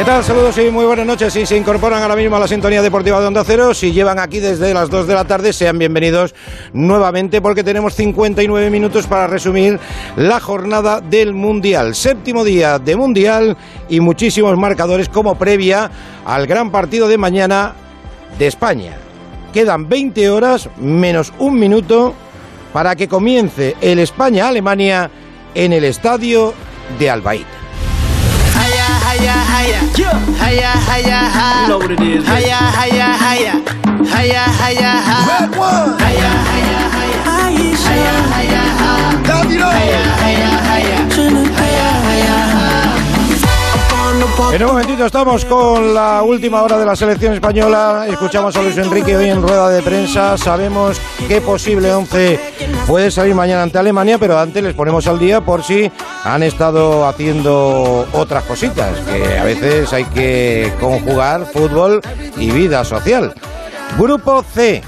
¿Qué tal? Saludos y muy buenas noches. Si se incorporan ahora mismo a la sintonía deportiva de Onda Cero, si llevan aquí desde las 2 de la tarde, sean bienvenidos nuevamente porque tenemos 59 minutos para resumir la jornada del Mundial. Séptimo día de Mundial y muchísimos marcadores como previa al gran partido de mañana de España. Quedan 20 horas menos un minuto para que comience el España-Alemania en el estadio de Albaida. Higher, higher, higher, higher, higher. You know what it is. Higher, higher, higher, higher, higher, higher. Red one. Higher, higher, higher, higher, higher, higher. Higher, higher, higher, higher, higher, higher. En un momentito estamos con la última hora de la selección española. Escuchamos a Luis Enrique hoy en rueda de prensa. Sabemos qué posible 11 puede salir mañana ante Alemania, pero antes les ponemos al día por si han estado haciendo otras cositas, que a veces hay que conjugar fútbol y vida social. Grupo C.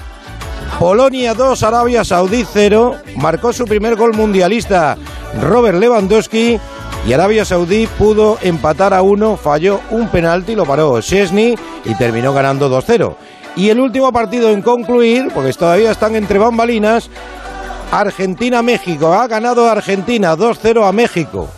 Polonia 2, Arabia Saudí 0. Marcó su primer gol mundialista Robert Lewandowski y Arabia Saudí pudo empatar a uno, falló un penalti, lo paró Chesney y terminó ganando 2-0. Y el último partido en concluir, porque todavía están entre bambalinas, Argentina-México. Ha ganado Argentina 2-0 a México.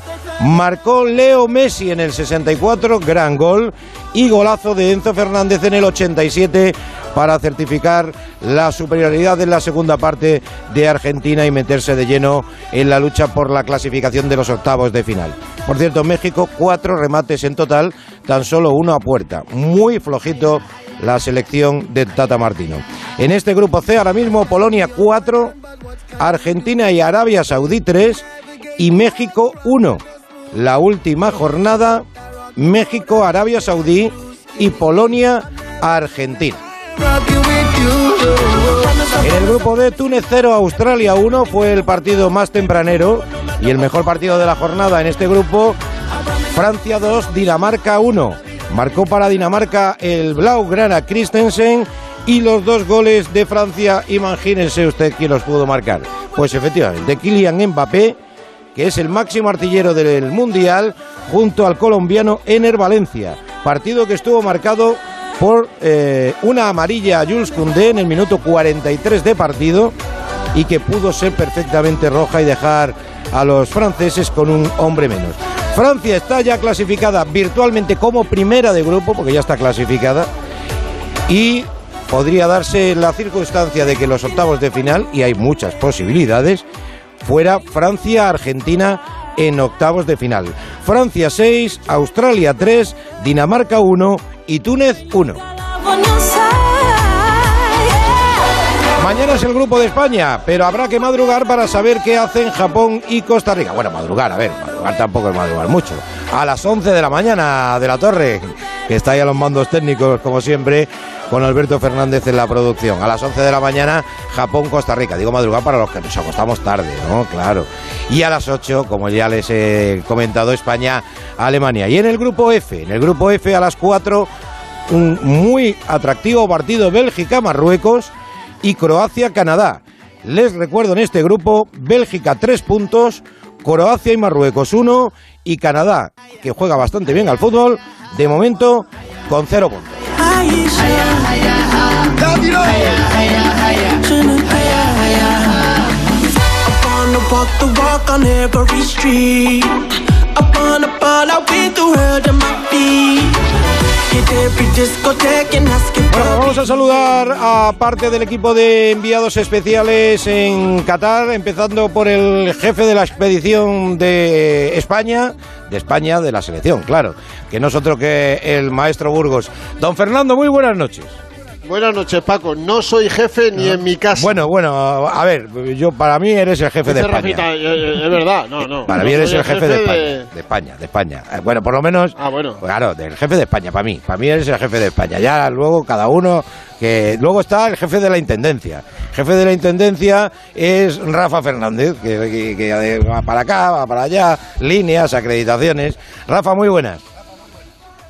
Marcó Leo Messi en el 64, gran gol, y golazo de Enzo Fernández en el 87 para certificar la superioridad en la segunda parte de Argentina y meterse de lleno en la lucha por la clasificación de los octavos de final. Por cierto, México cuatro remates en total, tan solo uno a puerta. Muy flojito la selección de Tata Martino. En este grupo C ahora mismo Polonia 4, Argentina y Arabia Saudí 3 y México 1 la última jornada México, Arabia Saudí y Polonia, Argentina. En el grupo de Túnez 0, Australia 1 fue el partido más tempranero y el mejor partido de la jornada en este grupo. Francia 2, Dinamarca 1. Marcó para Dinamarca el Blaugrana Christensen y los dos goles de Francia, imagínense usted quién los pudo marcar. Pues efectivamente, Kylian Mbappé que es el máximo artillero del Mundial, junto al colombiano Ener Valencia. Partido que estuvo marcado por eh, una amarilla a Jules Koundé en el minuto 43 de partido y que pudo ser perfectamente roja y dejar a los franceses con un hombre menos. Francia está ya clasificada virtualmente como primera de grupo, porque ya está clasificada, y podría darse la circunstancia de que los octavos de final, y hay muchas posibilidades, fuera Francia-Argentina en octavos de final. Francia 6, Australia 3, Dinamarca 1 y Túnez 1. Mañana es el grupo de España, pero habrá que madrugar para saber qué hacen Japón y Costa Rica. Bueno, madrugar, a ver, madrugar tampoco es madrugar mucho. A las 11 de la mañana de la torre, que está ahí a los mandos técnicos, como siempre, con Alberto Fernández en la producción. A las 11 de la mañana, Japón-Costa Rica. Digo madrugar para los que nos acostamos tarde, ¿no? Claro. Y a las 8, como ya les he comentado, España-Alemania. Y en el grupo F, en el grupo F a las 4, un muy atractivo partido Bélgica-Marruecos y Croacia-Canadá. Les recuerdo en este grupo, Bélgica 3 puntos, Croacia y Marruecos 1 y Canadá, que juega bastante bien al fútbol, de momento con 0 puntos. maisha Upon a walk walk on every street Upon a ball I went the world to my feet. Bueno, vamos a saludar a parte del equipo de enviados especiales en Qatar, empezando por el jefe de la expedición de España, de España, de la selección, claro, que no es otro que el maestro Burgos. Don Fernando, muy buenas noches. Buenas noches, Paco. No soy jefe ni en mi casa. Bueno, bueno, a ver, yo para mí eres el jefe de España. Eh, eh, es verdad, no, no. Para mí eres el jefe, de, España, de, España, eh, Bueno, por lo menos. Ah, bueno. Claro, del jefe de España, para mí. Para mí eres el jefe de España. Ya luego cada uno que luego está el jefe de la intendencia. jefe de la intendencia es Rafa Fernández, que, que va para acá, va para allá, líneas, acreditaciones. Rafa, muy buenas.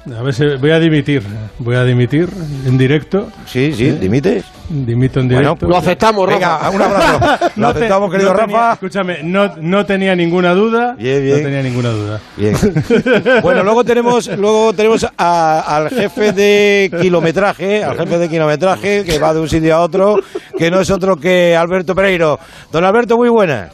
A ver si voy a dimitir, voy a dimitir en directo. Sí, sí, dimites. Dimito en directo. Bueno, lo aceptamos, Venga, Rafa. un abrazo. Lo te- aceptamos, querido no tenía- Rafa. Escúchame, no, no tenía ninguna duda. Bien, bien. No tenía ninguna duda. Bien. Bueno, luego tenemos, luego tenemos a- al jefe de kilometraje, al jefe de kilometraje que va de un sitio a otro, que no es otro que Alberto Pereiro. Don Alberto, muy buenas.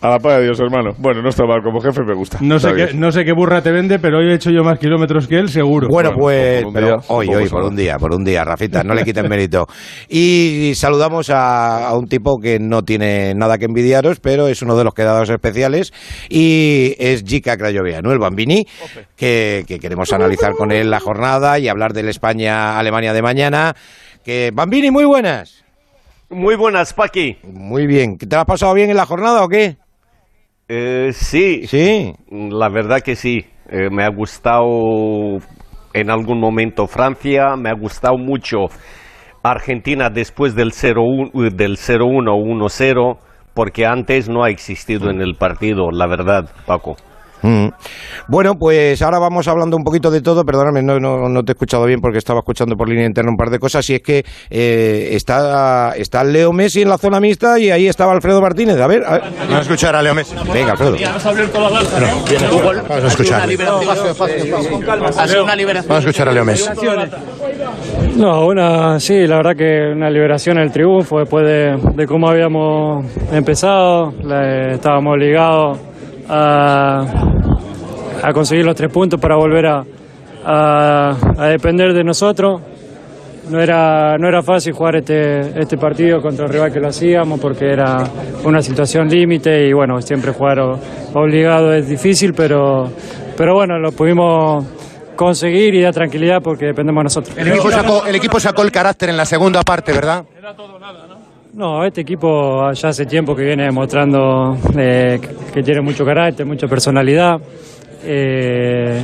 A la paz de Dios, hermano. Bueno, no está mal, como jefe me gusta. No sé, qué, no sé qué burra te vende, pero hoy he hecho yo más kilómetros que él, seguro. Bueno, Bueno, pues pero día, hoy, hoy, por un día, por un día, Rafita, no le quiten mérito. Y saludamos a, a un tipo que no tiene nada que envidiaros, pero es uno de los quedados especiales y es Jica Crayovea, ¿no? El Bambini, que, que queremos analizar con él la jornada y hablar del España-Alemania de mañana. Que Bambini, muy buenas. Muy buenas, Paqui. Muy bien. ¿Te has pasado bien en la jornada o qué? Eh, sí, Sí. la verdad que sí. Eh, me ha gustado en algún momento Francia, me ha gustado mucho Argentina después del 0-1 del 0-1 o 1-0, porque antes no ha existido en el partido, la verdad, Paco. Mm. Bueno, pues ahora vamos hablando un poquito de todo. Perdóname, no, no, no te he escuchado bien porque estaba escuchando por línea interna un par de cosas. Y es que eh, está, está Leo Messi en la zona mixta y ahí estaba Alfredo Martínez. A ver, a ver. Vamos a escuchar a Leo Messi. venga, Alfredo. Vamos a escuchar. Vamos a escuchar a Leo Messi. No, una, sí, la verdad que una liberación el triunfo después de, de cómo habíamos empezado. La- estábamos obligados a, a conseguir los tres puntos para volver a, a- a depender de nosotros. No era, no era fácil jugar este, este partido contra el rival que lo hacíamos porque era una situación límite y bueno, siempre jugar obligado es difícil, pero, pero bueno, lo pudimos conseguir y dar tranquilidad porque dependemos de nosotros. El equipo, sacó, el equipo sacó el carácter en la segunda parte, ¿verdad? No, este equipo ya hace tiempo que viene demostrando eh, que- tiene mucho carácter, mucha personalidad. Eh,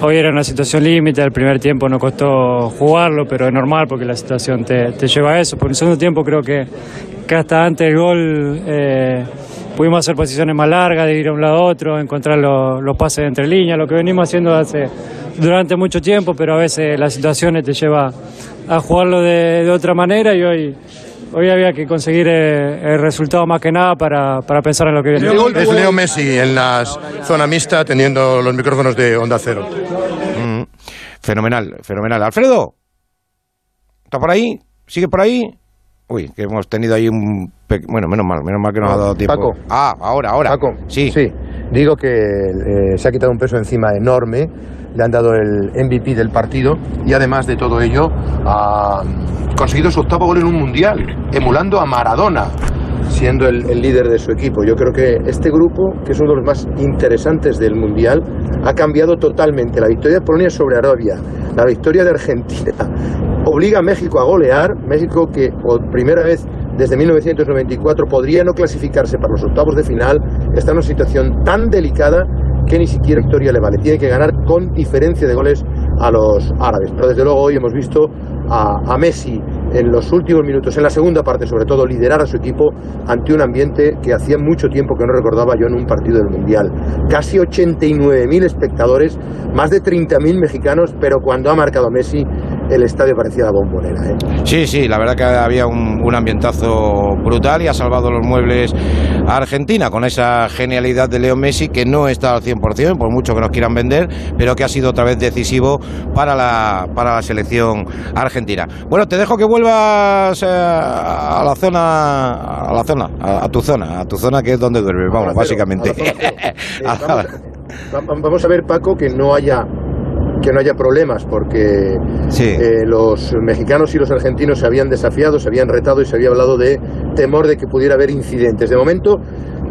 hoy era una situación límite, el primer tiempo no costó jugarlo, pero es normal porque la situación te, te lleva a eso. Por el segundo tiempo creo que, que hasta antes del gol eh, pudimos hacer posiciones más largas, de ir a un lado a otro, encontrar los, los pases entre líneas, lo que venimos haciendo hace durante mucho tiempo, pero a veces las situaciones te lleva a jugarlo de, de otra manera y hoy Hoy había que conseguir eh, el resultado más que nada para, para pensar en lo que viene. Es Leo Messi en la zona mixta atendiendo los micrófonos de Onda Cero. Mm. Fenomenal, fenomenal. Alfredo, ¿está por ahí? ¿Sigue por ahí? Uy, que hemos tenido ahí un... pe- Bueno, menos mal, menos mal que nos ha dado tiempo. Paco. Ah, ahora, ahora. Paco, Sí. Digo que eh, se ha quitado un peso encima enorme, le han dado el MVP del partido y además de todo ello ha conseguido su octavo gol en un mundial, emulando a Maradona, siendo el, el líder de su equipo. Yo creo que este grupo, que es uno de los más interesantes del mundial, ha cambiado totalmente. La victoria de Polonia sobre Arabia, la victoria de Argentina, obliga a México a golear. México que por primera vez desde 1994 podría no clasificarse para los octavos de final, está en una situación tan delicada que ni siquiera victoria le vale. Tiene que ganar con diferencia de goles a los árabes. Pero desde luego hoy hemos visto a, a Messi en los últimos minutos, en la segunda parte sobre todo, liderar a su equipo ante un ambiente que hacía mucho tiempo que no recordaba yo en un partido del Mundial. Casi 89.000 espectadores, más de 30.000 mexicanos, pero cuando ha marcado Messi, el estadio parecía la bombonera. ¿eh? Sí, sí, la verdad que había un, un ambientazo brutal y ha salvado los muebles a Argentina con esa genialidad de Leo Messi que no está al 100%, por mucho que nos quieran vender, pero que ha sido otra vez decisivo para la, para la selección argentina. Bueno, te dejo que vuelvas eh, a la zona, a la zona, a, a tu zona, a tu zona que es donde duermes, vamos, cero, básicamente. zona vamos, va- vamos a ver, Paco, que no haya que no haya problemas porque Sí. eh, los mexicanos y los argentinos se habían desafiado, se habían retado y se había hablado de temor de que pudiera haber incidentes. De momento,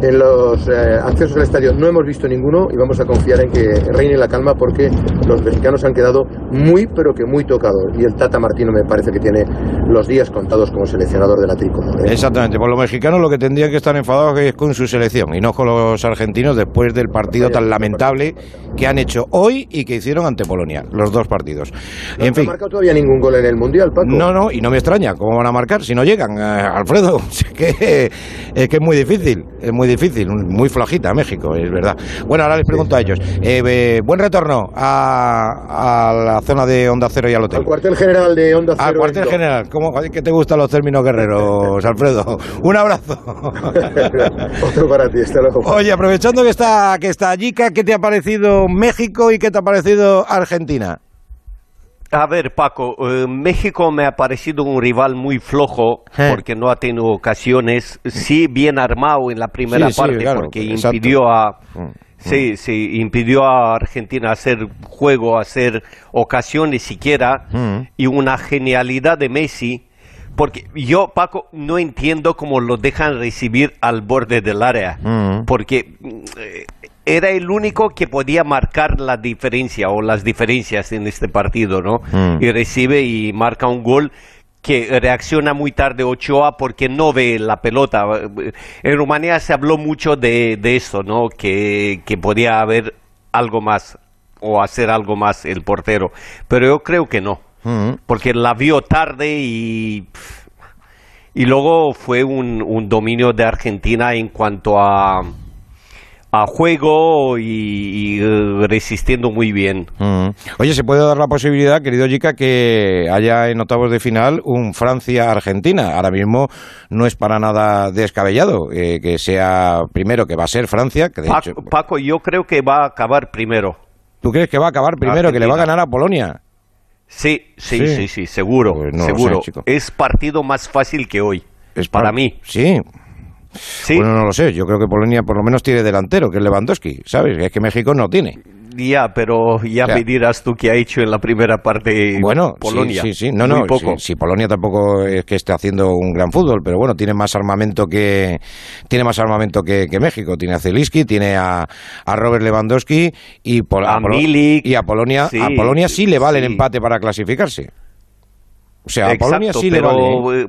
en los eh, accesos al estadio no hemos visto ninguno y vamos a confiar en que reine la calma porque los mexicanos han quedado muy, pero que muy tocados. Y el Tata Martino me parece que tiene los días contados como seleccionador de la tricolor. ¿eh? Exactamente, por los mexicanos lo que tendrían que estar enfadados es con su selección y no con los argentinos después del partido tan lamentable que han hecho hoy y que hicieron ante Polonia, los dos partidos. No En se ha fin, marcado todavía ningún gol en el Mundial, Paco. no, no, y no me extraña cómo van a marcar si no llegan, eh, Alfredo, es que, es que es muy difícil, es muy difícil, muy flojita México, es verdad. Bueno, ahora les pregunto a ellos. Eh, eh, buen retorno a, a la zona de Onda Cero y al hotel. Al cuartel general de Onda Cero. Al cuartel general. ¿Cómo que te gustan los términos guerreros, Alfredo? Un abrazo. Otro para ti, hasta luego. Oye, aprovechando que está, que está Jica, ¿qué te ha parecido México y qué te ha parecido Argentina? A ver, Paco, eh, México me ha parecido un rival muy flojo Eh. porque no ha tenido ocasiones. Sí, bien armado en la primera Sí, sí, parte claro, porque exacto. impidió a. Mm, Sí, sí, impidió a Argentina hacer juego, hacer ocasiones siquiera. Mm. Y una genialidad de Messi. Porque yo, Paco, no entiendo cómo lo dejan recibir al borde del área. Mm. Porque mm, eh, era el único que podía marcar la diferencia o las diferencias en este partido, ¿no? Mm. Y recibe y marca un gol que reacciona muy tarde Ochoa porque no ve la pelota. En Rumanía se habló mucho de, de eso, ¿no? Que, que podía haber algo más o hacer algo más el portero. Pero yo creo que no, Mm. porque la vio tarde y... Y luego fue un, un dominio de Argentina en cuanto a, a juego y, y, eh, resistiendo muy bien. Mm. Oye, ¿se puede dar la posibilidad, querido Jica, que haya en octavos de final un Francia-Argentina? Ahora mismo no es para nada descabellado eh, que sea primero que va a ser Francia, que de Paco, hecho... Paco, yo creo que va a acabar primero. ¿Tú crees que va a acabar primero, que le va a ganar a Polonia? Sí, sí, Sí. sí, sí, seguro, Pues no seguro. es partido más fácil que hoy. Es para par- mí. Sí. Sí, Bueno, no lo sé. Yo creo que Polonia por lo menos tiene delantero, que es Lewandowski, ¿sabes? Es que México no tiene. ya, pero ya Ya. me dirás tú qué ha hecho en la primera parte Bueno, Polonia. sí, sí, sí. No, Muy no, poco. sí, sí, Polonia tampoco es que esté haciendo un gran fútbol, pero bueno, tiene más armamento que tiene más armamento que, que México. Tiene a Zeliski, tiene a, a Robert Lewandowski y, Pol- A Milik. y a Polonia. Sí, a Polonia sí le vale el empate para clasificarse. O sea, a Exacto, Polonia sí le vale.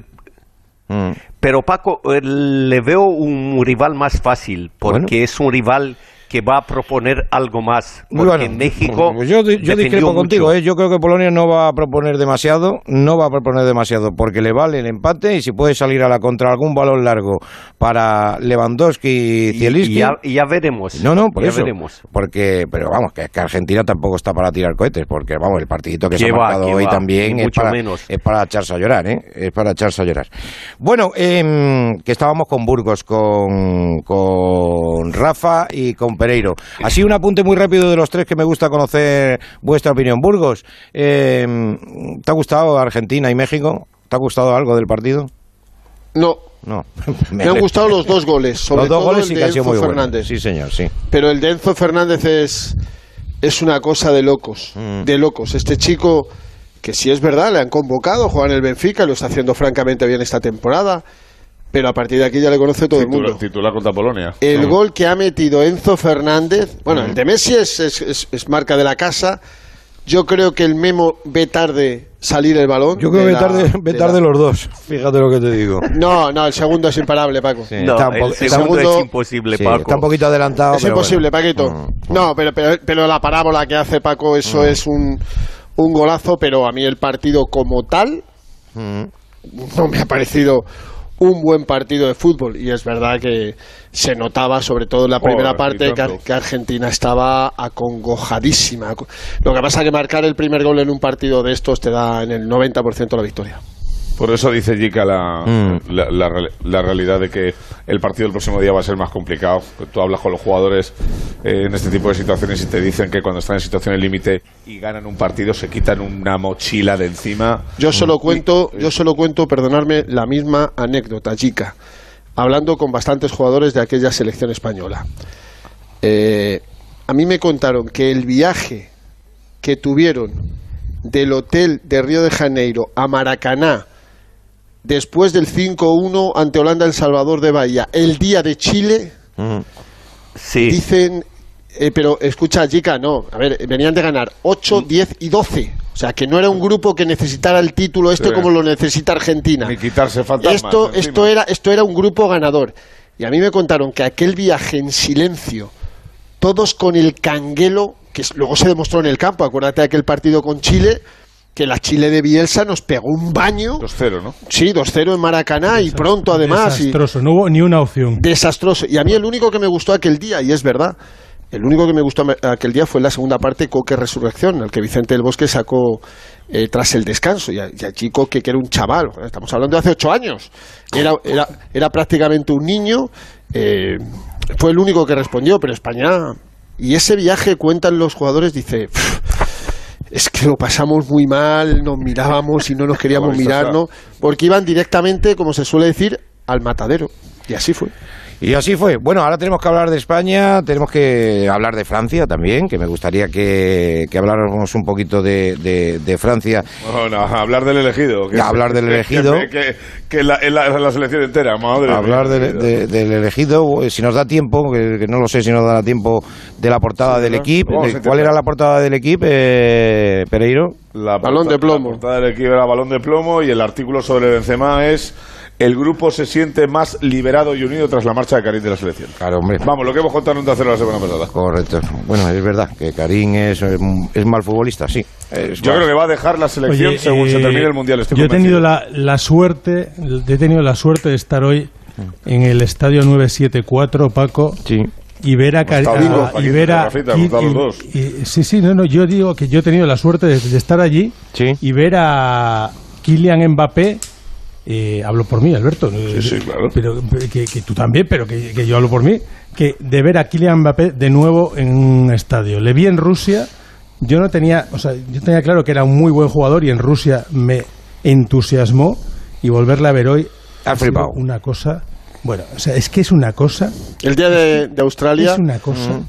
Mm. Pero Paco, eh, le veo un rival más fácil, porque Bueno. es un rival que va a proponer algo más. Porque Bueno, México. yo, yo discrepo contigo, ¿eh? yo creo que Polonia no va a proponer demasiado, no va a proponer demasiado, porque le vale el empate y si puede salir a la contra algún balón largo para Lewandowski y Zielinski. y ya, y ya veremos. No, no, por ya eso. veremos. Porque, pero vamos, que, que Argentina tampoco está para tirar cohetes, porque vamos, el partidito que se ha marcado hoy va, también es para, menos. es para echarse a llorar, ¿eh? Es para echarse a llorar. Bueno, em, que estábamos con Burgos, con, con Rafa y con Pereiro. Así un apunte muy rápido de los tres que me gusta conocer vuestra opinión. Burgos, em, ¿te ha gustado Argentina y México? ¿Te ha gustado algo del partido? No, No. me han gustado los dos goles, sobre los dos todo goles el sí de Enzo muy buenos. Fernández. Sí, señor, sí. Pero el de Enzo Fernández es, es una cosa de locos, Mm. de locos. Este chico, que si es verdad, le han convocado, juega en el Benfica, lo está haciendo francamente bien esta temporada, pero a partir de aquí ya le conoce todo el mundo. titular contra Polonia. El No. gol que ha metido Enzo Fernández, bueno, Mm. el de Messi es, es- es- es marca de la casa. Yo creo que el Memo ve tarde salir el balón. Yo creo que ve tarde, ve de tarde la- los dos. Fíjate lo que te digo. No, no, el segundo es imparable, Paco. Sí, No, el segundo un segundo- es imposible, Sí, Paco. está un poquito adelantado. Es pero imposible, bueno. Paquito. Mm. No, pero, pero, pero la parábola que hace Paco, eso es un, un golazo, pero a mí el partido como tal Mm. no me ha parecido un buen partido de fútbol. Y es verdad que se notaba, sobre todo en la primera parte, que, que Argentina estaba acongojadísima. Lo que pasa que marcar el primer gol en un partido de estos te da en el 90% la victoria. Por eso dice Jica la, Mm. la, la la realidad de que el partido del próximo día va a ser más complicado. Tú hablas con los jugadores eh, en este tipo de situaciones y te dicen que cuando están en situaciones límite y ganan un partido se quitan una mochila de encima. Yo solo cuento, yo solo cuento, perdonarme, la misma anécdota, chica, hablando con bastantes jugadores de aquella selección española. Eh, a mí me contaron que el viaje que tuvieron del hotel de Río de Janeiro a Maracaná después del 5-1 ante Holanda El Salvador de Bahía, el día de Chile, Mm. Sí. dicen, eh, pero escucha, chica, no, a ver, venían de ganar 8, 10 y 12. O sea, que no era un grupo que necesitara el título este Sí. como lo necesita Argentina. Ni quitarse fantasmas. Esto, encima. esto, era, esto era un grupo ganador. Y a mí me contaron que aquel viaje en silencio, todos con el canguelo, que luego se demostró en el campo, acuérdate de aquel partido con Chile, que la Chile de Bielsa nos pegó un baño. 2-0, ¿no? Sí, 2-0 en Maracaná y pronto además. y- Desastroso, no hubo ni una opción. desastroso. Y a mí el único que me gustó aquel día, y es verdad, el único que me gustó aquel día fue la segunda parte, Coque Resurrección, el que Vicente del Bosque sacó eh, tras el descanso. Y, a- y allí Coque, que era un chaval, estamos hablando de hace ocho años, era, era, era prácticamente un niño, eh, fue el único que respondió, pero España... Y ese viaje, cuentan los jugadores, dice... "Pff, Es que lo pasamos muy mal, nos mirábamos y no nos queríamos Bueno, esto mirar, está- ¿no? Porque iban directamente, como se suele decir, al matadero. Y así fue. Y así fue. Bueno, ahora tenemos que hablar de España, tenemos que hablar de Francia también, que me gustaría que, que habláramos un poquito de, de- de Francia. Bueno, hablar del elegido. que- Hablar del elegido. Que, que- que la, selección entera, madre hablar mía. de- de- del elegido, eh, si nos da tiempo, que, que no lo sé si nos dará tiempo, de la portada del equipo. De- ¿Cuál era la portada del equipo, eh, Pereiro? La Balón de plomo. La portada del equipo era balón de plomo y el artículo sobre Benzema es el grupo se siente más liberado y unido tras la marcha de Karim de la selección. Claro, hombre. Vamos, lo que hemos contado en 0 la semana pasada. Correcto. Bueno, es verdad que Karim es, es mal futbolista, sí. Es Yo mal. creo que va a dejar la selección Oye, según se eh, termine el Mundial. Estoy yo he tenido la, la suerte, he tenido la suerte de estar hoy en el estadio 974, Paco, Sí. y ver a, sí, sí, no, no, yo digo que yo he tenido la suerte de, de estar allí Sí. y ver a Kylian Mbappé. Eh, hablo por mí, Alberto. eh, sí, claro. Pero que, que tú también, pero que, que yo hablo por mí. Que de ver a Kylian Mbappé de nuevo en un estadio. Le vi en Rusia. Yo no tenía, o sea, yo tenía claro que era un muy buen jugador y en Rusia me entusiasmó y volverle a ver hoy Ha ha sido una cosa. Bueno, o sea, es que es una cosa, El día de, de Australia. es una cosa.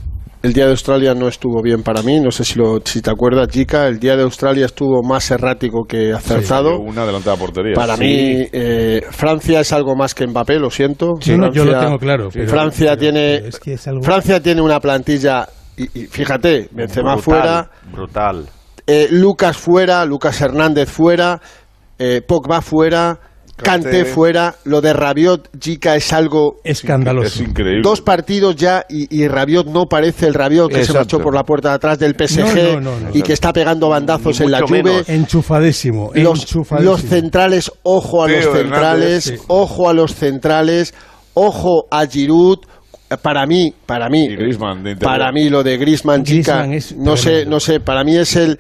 El día de Australia no estuvo bien para mí, no sé si, lo, si te acuerdas, Chica. El día de Australia estuvo más errático que acertado. Una delante de la portería. Para Sí. mí, eh, Francia es algo más que Mbappé, lo siento. Sí, no, yo lo tengo claro, pero- Francia pero- tiene pero es que es algo- Francia tiene una plantilla y, y fíjate, Benzema brutal, fuera, Brutal. eh, Lucas fuera, Lucas Hernández fuera, eh, Pogba fuera, Kanté. fuera. Lo de Rabiot, Chica, es algo Escandaloso. Es increíble. Dos partidos ya y, y Rabiot no parece el Rabiot que se marchó por la puerta de atrás del PSG No, no, no, no. y que está pegando bandazos en la menos. Enchufadísimo. Los, enchufadísimo. los centrales, ojo a Teo los centrales, Hernández, sí. ojo a los centrales, ojo a Giroud. Para mí, para mí, para mí lo de Griezmann, chica, Griezmann es no sé, no sé, para mí es el,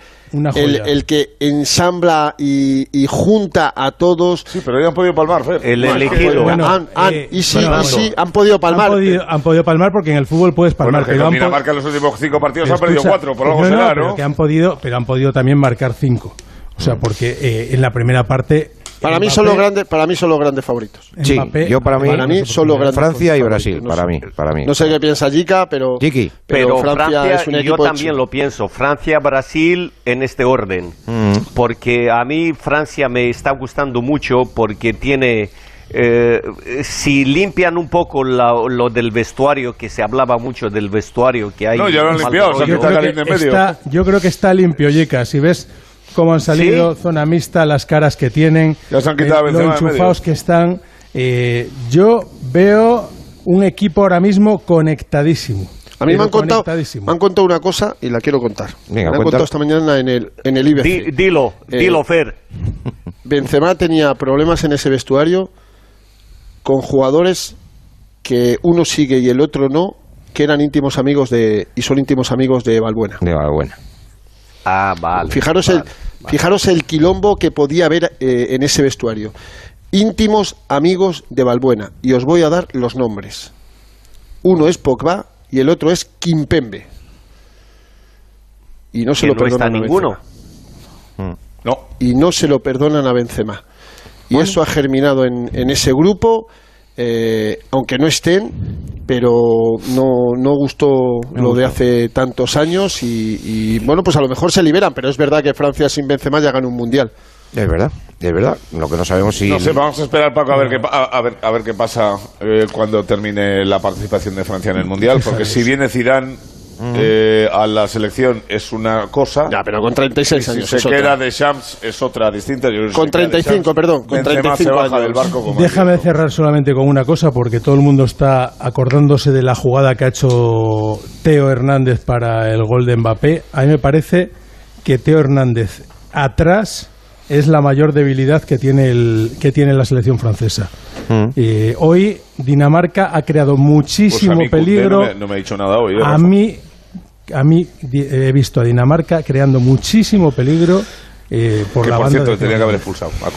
el, que ensambla y, y junta a todos. Sí, pero ya han podido palmar, Fer. El No, elegido. Bueno, Han- han- eh, y sí, bueno, y sí, han podido palmar. Han podido, han podido palmar porque en el fútbol puedes Bueno, palmar. que pero Dinamarca en los últimos cinco partidos pero ha perdido escucha, cuatro, por algo no, no, será, pero ¿no? que han podido, pero han podido también marcar cinco. O sea, porque eh, en la primera parte. Para mí Mbappé- son los grandes, para mí son los grandes favoritos. Sí, Mbappé- yo para mí- Para mí son los grandes Francia y Brasil, no para sé. mí, para mí. No sé qué piensa Jica, pero, Chiqui. Pero, Francia, es un yo equipo también hecho. lo pienso. Francia, Brasil en este orden. Mm. Porque a mí Francia me está gustando mucho porque tiene... eh, si limpian un poco la- lo del vestuario, que se hablaba mucho del vestuario que hay... No, ya lo han limpiado, rollo. se han yo, quitado creo Karim que medio. está, yo creo que está limpio, Yeka. Si ves cómo han salido, zona mixta, las caras que tienen, eh, Ya se han quitado a lo Benzema de enchufados que están. eh, yo veo un equipo ahora mismo conectadísimo. A mí me han, contado, conectadísimo. me han contado una cosa y la quiero contar. Venga, me han contado esta mañana en el, en el IBC. Di- dilo, Eh, dilo, Fer. Benzema tenía problemas en ese vestuario con jugadores que uno sigue y el otro no, que eran íntimos amigos de y son íntimos amigos de Balbuena. De buena. Ah, vale. Fijaros vale, el vale. fijaros el quilombo que podía haber eh, en ese vestuario. Íntimos amigos de Balbuena y os voy a dar los nombres. Uno es Pogba y el otro es Kimpembe. Y no se Que lo no está perdonan a ninguno. Benzema. No. y no se lo perdonan a Benzema. Y eso ha germinado en, en ese grupo, eh, aunque no estén, pero no, no gustó lo de hace tantos años y, y, bueno, pues a lo mejor se liberan, pero es verdad que Francia sin Benzema ya gana un mundial. Es verdad, es verdad. Lo que no sabemos si... No sé, vamos a esperar, Paco, a ver qué, a ver, a ver qué pasa eh, cuando termine la participación de Francia en el Mundial. Porque si viene Zidane eh, a la selección es una cosa. Ya, pero con y 36 si años se es otra. queda de Champs es otra distinta. Yo Con si se queda de 35, Champs, perdón, con Benzema 35 se baja años. del barco como Déjame cerrar solamente con una cosa, porque todo el mundo está acordándose de la jugada que ha hecho Teo Hernández para el gol de Mbappé. A mí me parece que Teo Hernández atrás es la mayor debilidad que tiene, el, que tiene la selección francesa. Mm. Eh, hoy Dinamarca ha creado Pues a muchísimo mí peligro. No me, no me ha dicho nada hoy. ¿eh, a mí, a mí he visto a Dinamarca creando muchísimo peligro eh, por que la por banda cierto de tenía que haber expulsado a.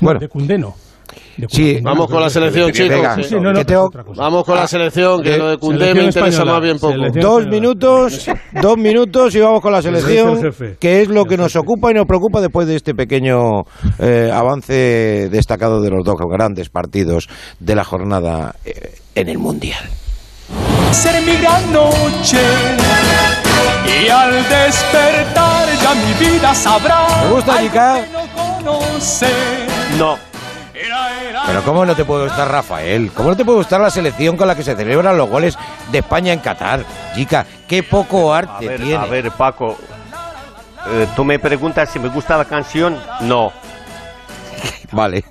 Bueno, de Koundé no. Sí. Vamos con la selección, chicos. Sí, no, no, tengo-. Vamos con la selección, que Eh, lo de Cundé me interesa española, más bien poco. Dos minutos, dos minutos y vamos con la selección, que es lo que nos ocupa y nos preocupa después de este pequeño eh, avance destacado de los dos grandes partidos de la jornada eh, en el Mundial. Ser mi gran noche. Y al despertar ya mi vida sabrá. ¿Te gusta, chica? no. Pero ¿cómo no te puede gustar Rafael? ¿Cómo no te puede gustar la selección con la que se celebran los goles de España en Qatar? Chica, qué poco a arte ver, tiene. a ver, Paco. eh, Tú me preguntas si me gusta la canción. No. Vale.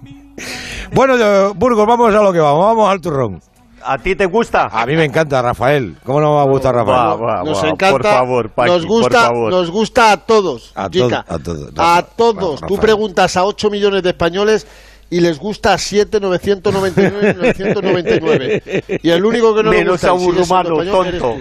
Bueno, Burgos, vamos a lo que vamos, vamos al turrón. ¿A ti te gusta? A mí me encanta Rafael. ¿Cómo no me va a gustar Rafael? Va, va, Nos va, encanta, por favor, Paqui, nos por gusta, favor. nos gusta a todos, A todo- a todo- a todos. Tú preguntas a 8 millones de españoles y les gusta a 7, 999, 999. Y el único que no le Menos gusta un rumano tonto. tú.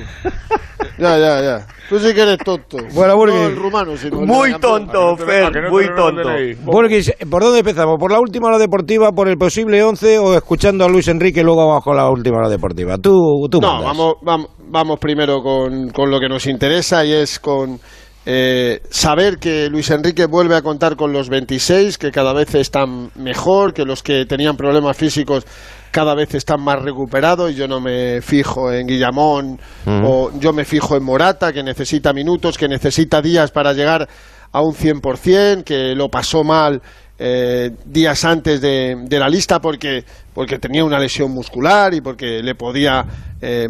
Ya, ya, ya. Tú sí que eres tonto. Bueno, Burgui. No el rumano, sino Muy tonto, Fer, muy tonto. Burgis, ¿por dónde empezamos? ¿Por la última hora deportiva, por el posible 11 o escuchando a Luis Enrique luego vamos con la última hora deportiva? Tú, tú No, mandas. vamos, vamos, vamos primero con, con lo que nos interesa y es con eh, saber que Luis Enrique vuelve a contar con los 26, que cada vez están mejor, que los que tenían problemas físicos cada vez están más recuperados y yo no me fijo en Guillamón o yo me fijo en Morata, que necesita minutos, que necesita días para llegar a un 100%, que lo pasó mal eh, días antes de, de la lista porque, porque tenía una lesión muscular y porque le podía eh,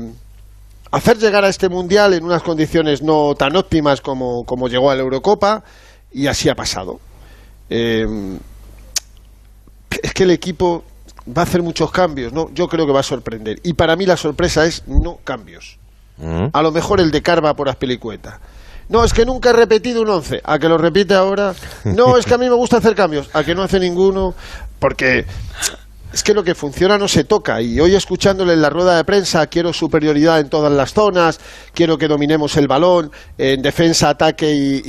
hacer llegar a este mundial en unas condiciones no tan óptimas como, como llegó a la Eurocopa y así ha pasado. Eh, es que el equipo va a hacer muchos cambios, ¿no? Yo creo que va a sorprender. Y para mí la sorpresa es no cambios. Mm. A lo mejor el de Carva por Aspilicueta. No, es que nunca he repetido un 11. A que lo repite ahora. No, es que a mí me gusta hacer cambios. A que no hace ninguno. Porque es que lo que funciona no se toca. Y hoy escuchándole en la rueda de prensa, quiero superioridad en todas las zonas, quiero que dominemos el balón, en defensa, ataque y,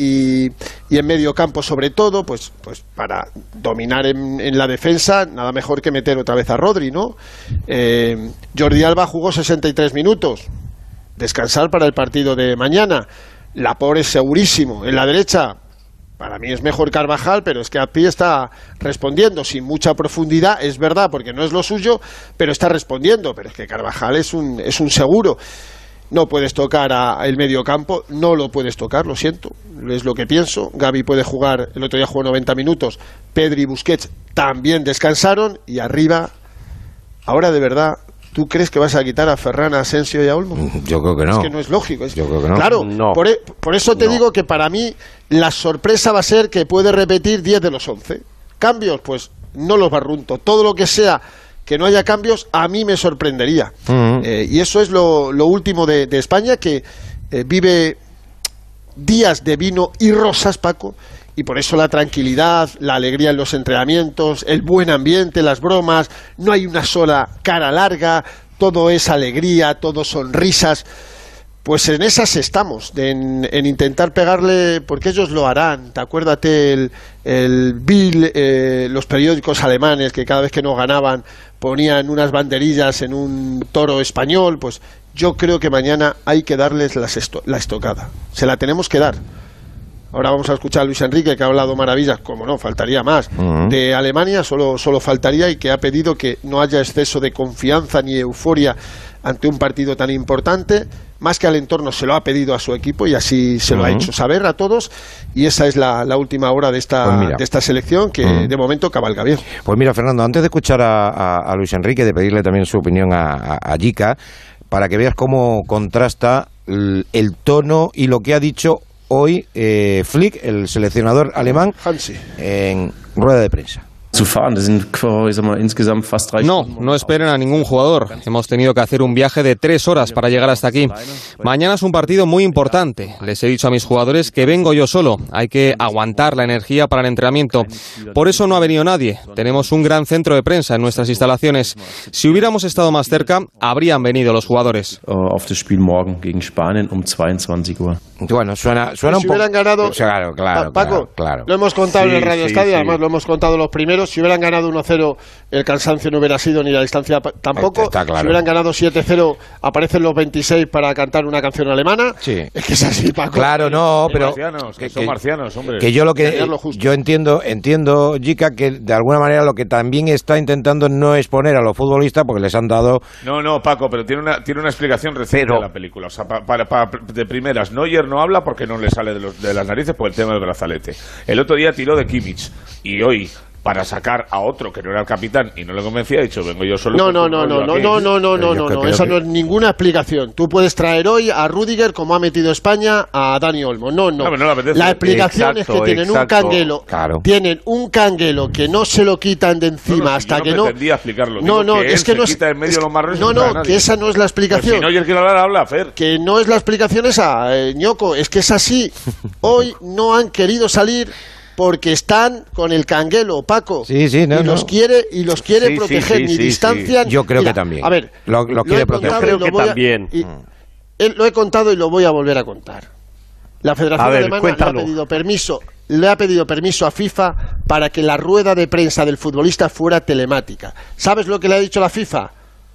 y- en medio campo sobre todo, pues, pues para dominar en, en la defensa, nada mejor que meter otra vez a Rodri, ¿no? Eh, Jordi Alba jugó 63 minutos. Descansar para el partido de mañana. Lapor es segurísimo. En la derecha, para mí es mejor Carvajal, pero es que Api está respondiendo sin mucha profundidad, es verdad, porque no es lo suyo, pero está respondiendo. Pero es que Carvajal es un, es un seguro. No puedes tocar a- el medio campo, no lo puedes tocar, lo siento, es lo que pienso. Gaby puede jugar, el otro día jugó 90 minutos, Pedri y Busquets también descansaron y arriba, ahora de verdad, ¿tú crees que vas a quitar a Ferran, a Asensio y a Olmo? Yo creo que no. Es que no es lógico. es- Yo creo que no. Claro, No. Por, e- por eso te No. digo que para mí la sorpresa va a ser que puede repetir 10 de los 11. Cambios, pues no los barrunto. Todo lo que sea que no haya cambios, a mí me sorprendería. Mm. Eh, y eso es lo, lo último de, de España, que eh, vive días de vino y rosas, Paco, y por eso la tranquilidad, la alegría en los entrenamientos, el buen ambiente, las bromas, no hay una sola cara larga, todo es alegría, todo sonrisas. Pues en esas estamos, en, en intentar pegarle, porque ellos lo harán. Te acuérdate el, el Bill, eh, los periódicos alemanes que cada vez que no ganaban ponían unas banderillas en un toro español. Pues yo creo que mañana hay que darles esto- la estocada. Se la tenemos que dar. Ahora vamos a escuchar a Luis Enrique que ha hablado maravillas, como no, faltaría más. De Alemania solo, solo faltaría y que ha pedido que no haya exceso de confianza ni euforia ante un partido tan importante. Más que al entorno se lo ha pedido a su equipo y así se lo ha hecho saber a todos. Y esa es la, la última hora de esta, Pues de esta selección que de momento cabalga bien. Pues mira, Fernando, antes de escuchar a, a- a Luis Enrique, de pedirle también su opinión a, a, para que veas cómo contrasta el, el tono y lo que ha dicho hoy eh, Flick, el seleccionador alemán, Hansi. en rueda de prensa. Zu fahren. Das sind, ich sag mal, insgesamt fast drei No, no esperen a ningún jugador. Hemos tenido que hacer un viaje de tres horas para llegar hasta aquí. Mañana es un partido muy importante. Les he dicho a mis jugadores que vengo yo solo. Hay que aguantar la energía para el entrenamiento. Por eso no ha venido nadie. Tenemos un gran centro de prensa en nuestras instalaciones. Si hubiéramos estado más cerca, habrían venido los jugadores. Spanien um 22 Uhr. Bueno, suena, suena si un poco... hubieran ganado- Claro, claro, Pa- Paco, claro, claro. lo hemos contado en el Sí, Radio sí, Estadio, sí. además lo hemos contado los primeros. Si hubieran ganado 1-0, el cansancio no hubiera sido ni la distancia pa- tampoco. Está claro. Si hubieran ganado 7-0, aparecen los 26 para cantar una canción alemana. Sí. Es que es así, Paco. Claro, no, Son pero marcianos, que son marcianos, hombre. que yo lo que yo entiendo, entiendo, Jica, que de alguna manera lo que también está intentando no es poner a los futbolistas porque les han dado No, no, Paco, pero tiene una, tiene una explicación reciente Pero- de la película. O sea, pa- para, para- de primeras, Neuer no habla porque no le sale de, los- de las narices por el tema del brazalete. El otro día tiró de Kimmich y hoy, para sacar a otro que no era el capitán y no le convencía, ha dicho, vengo yo solo. No, no, no, no, no, aquí". no, no, no, no, no, no, eso no es ninguna explicación. Tú puedes traer hoy a Rudiger como ha metido España a Dani Olmo. No, no. No, no. La explicación es que Exacto, tienen un exacto. canguelo, Claro. tienen un canguelo que no se lo quitan de encima No, no, si hasta yo que no no. explicarlo. No, no, que es que no es. en medio es los no, no no, que esa no es la Pero si explicación. Neuer quiere hablar, habla, Fer. que no es la explicación esa, eh, ñoco, es que es así. Hoy no han querido salir porque están con el canguelo, Paco. Sí, sí, no, y los no. quiere y los quiere Sí, proteger sí, ni sí, distancian. Yo creo Mira, que también. A ver, Lo- lo quiere he proteger. contado Yo y creo lo que voy a- también. y- eh, lo he contado y lo voy a volver a contar. La Federación ver, Alemana le ha pedido permiso, le ha pedido permiso a FIFA para que la rueda de prensa del futbolista fuera telemática. ¿Sabes lo que le ha dicho la FIFA?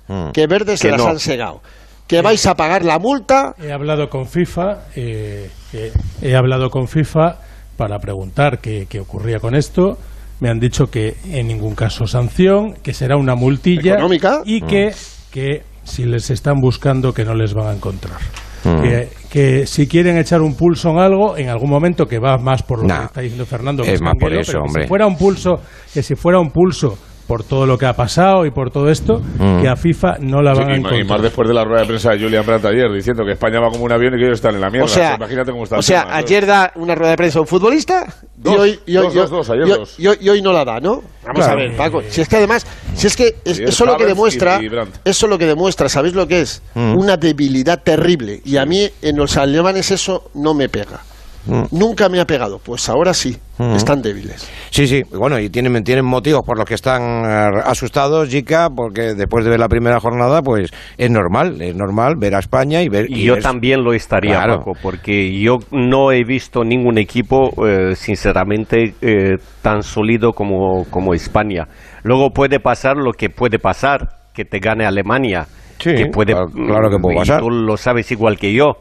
Mm. Que verdes se las han segado. Que vais a pagar la multa He hablado con FIFA, eh, que he hablado con FIFA para preguntar qué, qué ocurría con esto. Me han dicho que en ningún caso sanción, que será una multilla ¿Económica? y que, que si les están buscando que no les van a encontrar. Mm. Que, que si quieren echar un pulso en algo, en algún momento que va más por lo Nah, que está diciendo Fernando, que es más por eso, pero hombre. Si fuera un pulso, que si fuera un pulso por todo lo que ha pasado y por todo esto, Mm. que a FIFA no la Sí, van a ma- y encontrar. más después de la rueda de prensa de Julian Brandt ayer diciendo que España va como un avión y que ellos están en la mierda. O sea, imagínate cómo está o sea tema, ¿no? ayer da una rueda de prensa a un futbolista Dos, y hoy, y hoy, dos, y hoy- dos, dos, ayer y hoy- dos. y hoy- y hoy no la da, ¿no? Vamos Claro. a ver, Paco. Si es que además, si es que es- eso lo que demuestra, eso lo que demuestra, ¿sabéis lo que es? Mm. Una debilidad terrible. Y a mí en los alemanes eso no me pega. Mm. Nunca me ha pegado. Pues ahora sí, Mm. están débiles. Sí, sí, bueno, y tienen, tienen motivos por los que están eh, asustados, Jica, porque después de ver la primera jornada, pues es normal, es normal ver a España y ver... Y y yo ver- también lo estaría, Claro. Paco, porque yo no he visto ningún equipo, eh, sinceramente, eh, tan sólido como, como España. Luego puede pasar lo que puede pasar, que te gane Alemania. Sí, que puede, claro- claro que puede y pasar. tú lo sabes igual que yo.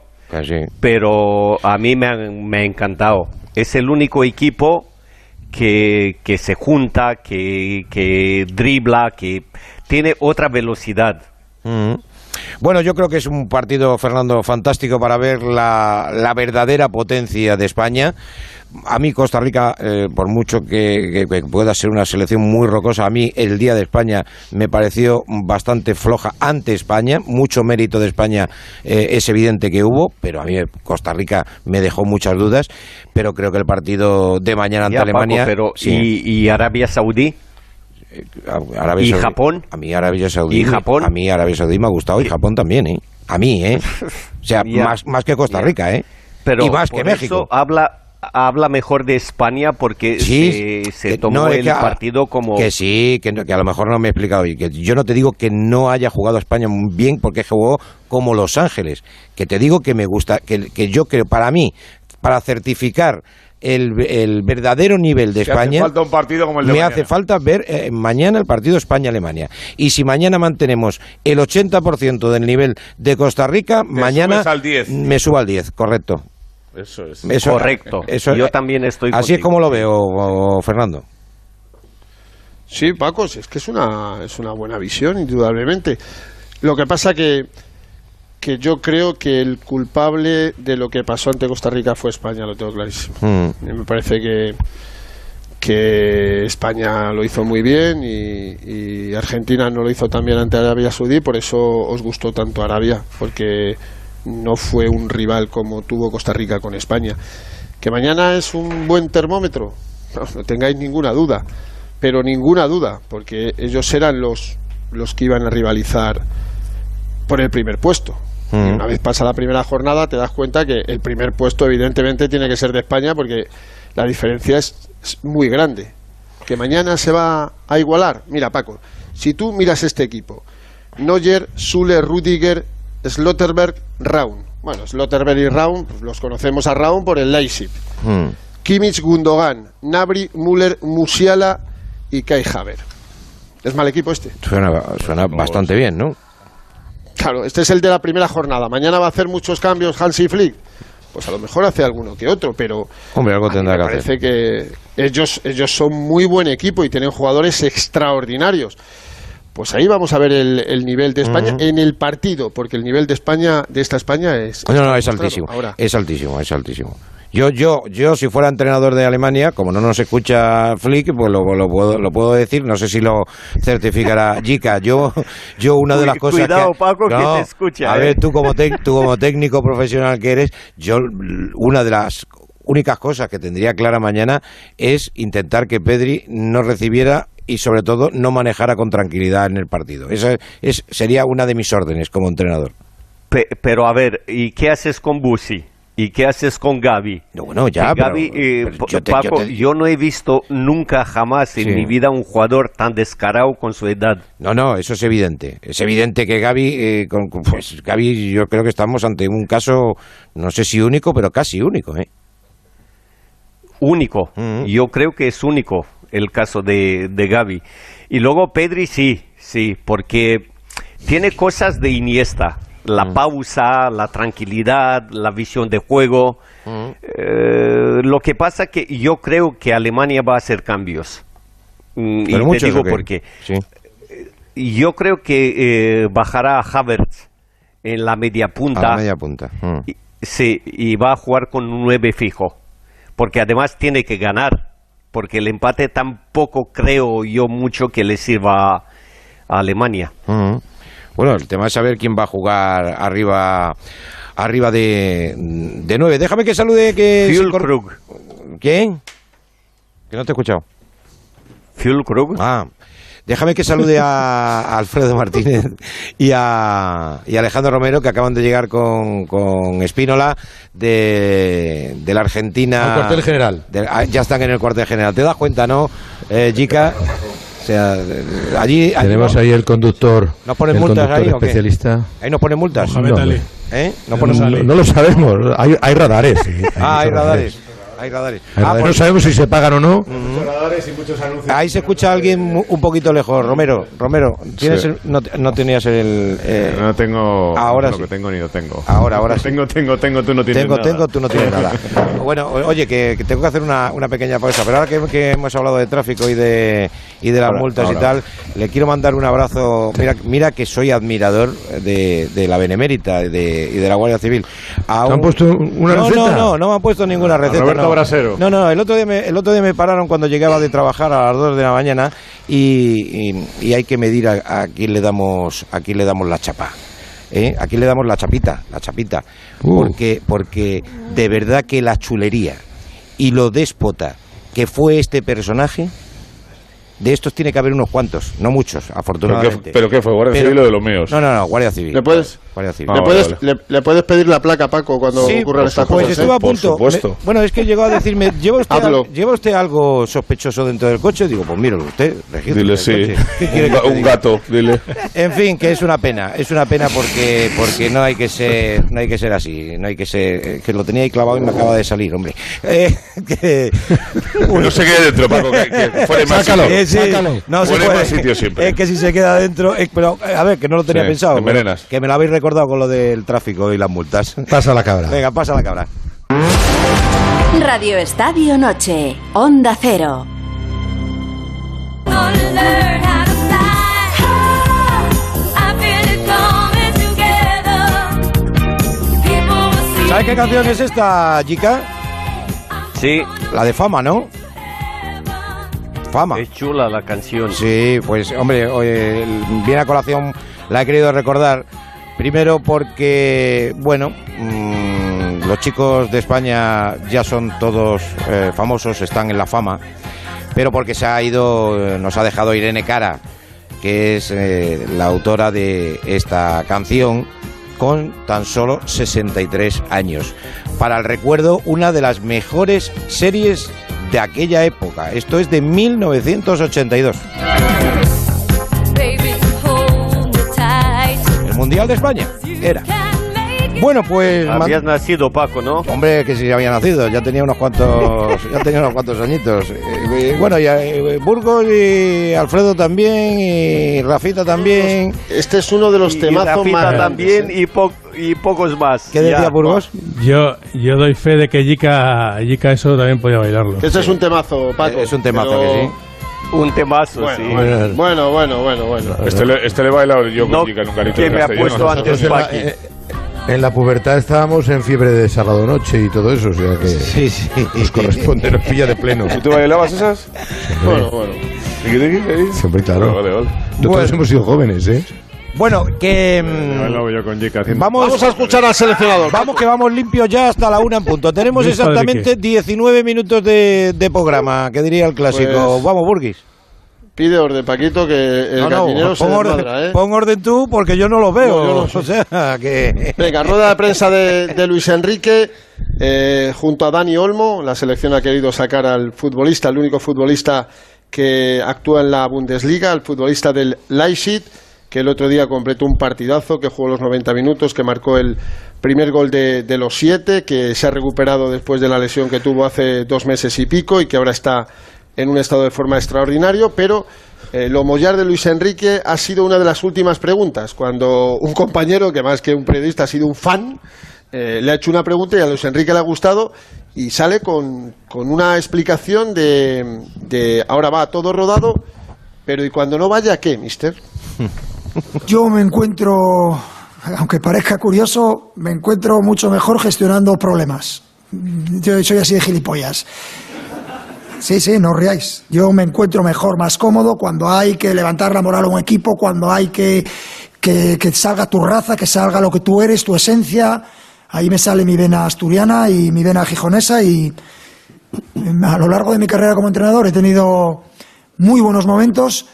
Pero a mí me ha, me ha encantado. Es el único equipo que, que se junta, que, que dribla, que tiene otra velocidad. Mm. Bueno, yo creo que es un partido, Fernando, fantástico para ver la, la verdadera potencia de España. A mí Costa Rica, eh, por mucho que, que- que pueda ser una selección muy rocosa, a mí el día de España me pareció bastante floja ante España. Mucho mérito de España eh, es evidente que hubo, pero a mí Costa Rica me dejó muchas dudas. Pero creo que el partido de mañana ante Ya, Paco, Alemania... pero sí. ¿y, y Arabia Saudí? A- Arabia ¿Y Saudí- Japón? A mí Arabia Saudí. ¿Y Japón? A mí Arabia Saudí me ha gustado y Japón también, ¿eh? A mí, ¿eh? O sea, más, más que Costa. Rica, ¿eh? Pero y más que por México. eso habla habla mejor de España porque Sí, se, se que- tomó no, el que a- partido como Que sí, que, no- que a lo mejor no me he explicado bien. Que yo no te digo que no haya jugado España bien porque jugó como Los Ángeles. Que te digo que me gusta, que, que yo creo, para mí, para certificar el, el verdadero nivel de España... hace falta un partido como el de me mañana. hace falta ver eh, mañana el partido España-Alemania. Y si mañana mantenemos el 80% del nivel de Costa Rica, mañana subes al 10. me subo al 10, correcto. Eso es. Eso- correcto. eso- Yo también estoy Así es como lo veo, Fernando. Sí, Paco, es que es una, es una buena visión, indudablemente. Lo que pasa que, que yo creo que el culpable de lo que pasó ante Costa Rica fue España, lo tengo clarísimo. Mm. Y me parece que, que España lo hizo muy bien y, y Argentina no lo hizo tan bien ante Arabia Saudí, por eso os gustó tanto Arabia, porque no fue un rival como tuvo Costa Rica con España. Que mañana es un buen termómetro, no, no tengáis ninguna duda. pero ninguna duda, porque ellos eran los, los que iban a rivalizar por el primer puesto. Y Mm. una vez pasa la primera jornada, te das cuenta que el primer puesto, evidentemente, tiene que ser de España, porque la diferencia es, es muy grande. Que mañana se va a igualar. Mira, Paco, si tú miras este equipo, Neuer, Sule, Rudiger, Slotterberg, Raun. Bueno, Slotterberg y Raun, pues los conocemos a Raun por el Leipzig. Mm. Kimmich, Gundogan, Nabri, Müller, Musiala y Kai Haver. ¿Es mal equipo este? Suena, suena bastante bien, ¿no? Claro, este es el de la primera jornada. Mañana va a hacer muchos cambios Hansi Flick. Pues a lo mejor hace alguno que otro, pero Hombre, algo a mí tendrá me que hacer. parece que ellos, ellos son muy buen equipo y tienen jugadores extraordinarios. Pues ahí vamos a ver el, el nivel de España en el partido, porque el nivel de España, de esta España es... No, no, es altísimo. Ahora, Es altísimo, es altísimo. Yo, yo, yo, si fuera entrenador de Alemania, como no nos escucha Flick, pues lo, lo puedo, lo puedo decir. No sé si lo certificará Jica. Yo, yo una de las cosas cuidado, que, Paco, que te escucha, A ¿eh? ver, tú como, tec- tú como técnico profesional que eres, yo una de las únicas cosas que tendría clara mañana es intentar que Pedri no recibiera y sobre todo no manejara con tranquilidad en el partido. Esa es, sería una de mis órdenes como entrenador. Pe- pero a ver, ¿y qué haces con Busi? ¿Y qué haces con Gaby? No, bueno, ya, Y Gaby, pero- eh, pero yo te- yo Paco, te- yo no he visto nunca jamás en Sí. mi vida un jugador tan descarado con su edad. No, no, eso es evidente. Es evidente que Gaby, eh, con, con- pues Gaby, yo creo que estamos ante un caso, no sé si único, pero casi único, ¿eh? Único. Yo creo que es único el caso de, de Gaby. Y luego Pedri sí, sí, porque tiene cosas de Iniesta. La pausa, la tranquilidad, la visión de juego. Eh, lo que pasa que yo creo que Alemania va a hacer cambios. Mm, y te digo ¿o qué? por qué. Sí. Yo creo que eh, bajará a Havertz en la media punta. A la media punta. Mm. Y- Sí, y va a jugar con un 9 fijo. Porque además tiene que ganar. Porque el empate tampoco creo yo mucho que le sirva a Alemania. Bueno, el tema es saber quién va a jugar arriba arriba de, de nueve. Déjame que salude que... Füllkrug. ¿Quién? Que no te he escuchado. Füllkrug. Ah, déjame que salude a, a Alfredo Martínez y a, y a Alejandro Romero, que acaban de llegar con, con Espínola de, de la Argentina. Al cuartel general. de- ah, ya están en el cuartel general. ¿Te das cuenta, no, eh, Jica? O sea, eh, allí, allí Tenemos no- ahí el conductor, ¿Nos ponen el multas conductor ahí o especialista. Ahí nos ponen multas. No. ¿Eh? ¿No No, ponen no- no lo sabemos, hay, hay radares. sí, Ah, hay radares. Hay radares. Hay Ah, radares. pues- no sabemos si se pagan o no. radares y muchos anuncios. Ahí se escucha a alguien mu- un poquito lejos. Romero, Romero, ¿tienes Sí. el- no, no tenías el... eh, no tengo ahora lo sí. que tengo ni lo tengo. Ahora, ahora sí. Tengo, tengo, tengo, tú no tienes Tengo, nada. tengo, tú no tienes nada. Bueno, oye, que, que tengo que hacer una, una pequeña pausa, pero ahora que, que hemos hablado de tráfico y de, y de las Ahora, multas y tal, le quiero mandar un abrazo. Mira, mira que soy admirador de, de la Benemérita y de, y de la Guardia Civil. A ¿Te han puesto una no, receta? No, no, no me han puesto ninguna receta. Roberto no. Brasero. No, no, el otro, día me, el otro día me pararon cuando llegaba de trabajar a las 2 de la mañana y, y- y hay que medir a, a quién le damos a quién le damos la chapa. ¿eh? A quién le damos la chapita, la chapita. Uh. Porque, porque de verdad que la chulería y lo déspota que fue este personaje, de estos tiene que haber unos cuantos, no muchos, ¿Pero afortunadamente. qué, pero qué fue? ¿Guardia Pero- Civil o de los míos? No, no, no, Guardia Civil. ¿Le puedes, Guardia Civil. le, Ah, puedes, vale, le, le puedes pedir la placa, Paco, cuando Sí, ocurran estas Pues cosas? estuve ¿eh? a punto. Por supuesto. Me- bueno, es que llegó a decirme, ¿lleva usted, Hazlo. al- ¿lleva usted algo sospechoso dentro del coche? Digo, pues míralo usted, Dile sí. coche. ¿Qué quiere Un, un gato, dile. En fin, que es una pena, es una pena porque porque no hay que ser no hay que ser así, no hay que ser eh, que lo tenía ahí clavado y me acaba de salir, hombre. Eh, que- No se quede dentro, Paco, que, que fuera más Sácalo. sitio. Eh, sí, sácalo. no se puede. más sitio siempre. Es que si se queda dentro, eh, pero eh, a ver, que no lo tenía Sí, pensado. Que me lo habéis recordado con lo del tráfico y las multas. Pasa la cabra. Venga, pasa la cabra. Radio Estadio Noche, Onda Cero. ¿Sabes qué canción es esta, chica? Sí, La de Fama, ¿no? Fama. es chula la canción. Sí, pues hombre, oye, el- viene a colación, la he querido recordar. Primero porque, bueno, mm, los chicos de España ya son todos eh, famosos, están en la fama. pero porque se ha ido, eh, nos ha dejado Irene Cara, que es eh, la autora de esta canción con tan solo 63 años. Para el recuerdo, una de las mejores series de aquella época. Esto es de 1982. Mundial de España era. Bueno, pues man- Habías nacido, Paco, ¿no? Hombre, que si había nacido, ya tenía unos cuantos, ya tenía unos cuantos añitos. Eh, bueno, ya eh, Burgos y Alfredo también y Rafita también. Este es uno de los Y temazos más también y, po- y pocos más. ¿Qué decía Ya. Burgos? Yo, yo doy fe de que Yika, Yika eso también podía bailarlo. Ese es un temazo, Paco. Es un temazo pero- que sí. Un temazo, Bueno, sí. bueno, bueno, bueno, bueno, bueno. Este le, este le he bailado yo No, con un que me ha puesto antes en, la, Paqui. eh, en la pubertad estábamos en fiebre de sábado noche y todo eso, o sea que Sí, sí. nos corresponde, nos pilla de pleno. ¿Y tú bailabas esas? Bueno, bueno. ¿Tiqui, tiqui, ahí? Siempre, claro. Vale, vale. Todos Bueno. hemos sido jóvenes, ¿eh? Bueno, que mm, Bailaba yo con Chica haciendo... vamos, Vamos a escuchar al seleccionador. vamos que vamos limpios ya hasta la una en punto. Tenemos ¿Luis padre exactamente qué? 19 minutos de, de programa, que diría el clásico. Pues- Vamos, Burgis. Pide orden, Paquito, que el No, no, gallinero se pon, orden, ¿eh? pon orden tú porque yo no lo veo. No, yo no sé. O sea, que... Venga, rueda de prensa de, de Luis Enrique eh, junto a Dani Olmo. La selección ha querido sacar al futbolista, el único futbolista que actúa en la Bundesliga, el futbolista del Leipzig, que el otro día completó un partidazo, que jugó los 90 minutos, que marcó el primer gol de, los siete, que se ha recuperado después de la lesión que tuvo hace dos meses y pico y que ahora está en un estado de forma extraordinario, pero eh, lo mollar de Luis Enrique ha sido una de las últimas preguntas, cuando un compañero, que más que un periodista ha sido un fan, eh, le ha hecho una pregunta y a Luis Enrique le ha gustado y sale con, con una explicación de, de ahora va todo rodado, pero ¿y cuando no vaya qué, mister? Yo me encuentro, aunque parezca curioso, me encuentro mucho mejor gestionando problemas. Yo soy así de gilipollas. Sí, sí, no os riáis. Yo me encuentro mejor, más cómodo cuando hay que levantar la moral a un equipo, cuando hay que, que, que salga tu raza, que salga lo que tú eres, tu esencia. Ahí me sale mi vena asturiana y mi vena gijonesa y a lo largo de mi carrera como entrenador he tenido muy buenos momentos,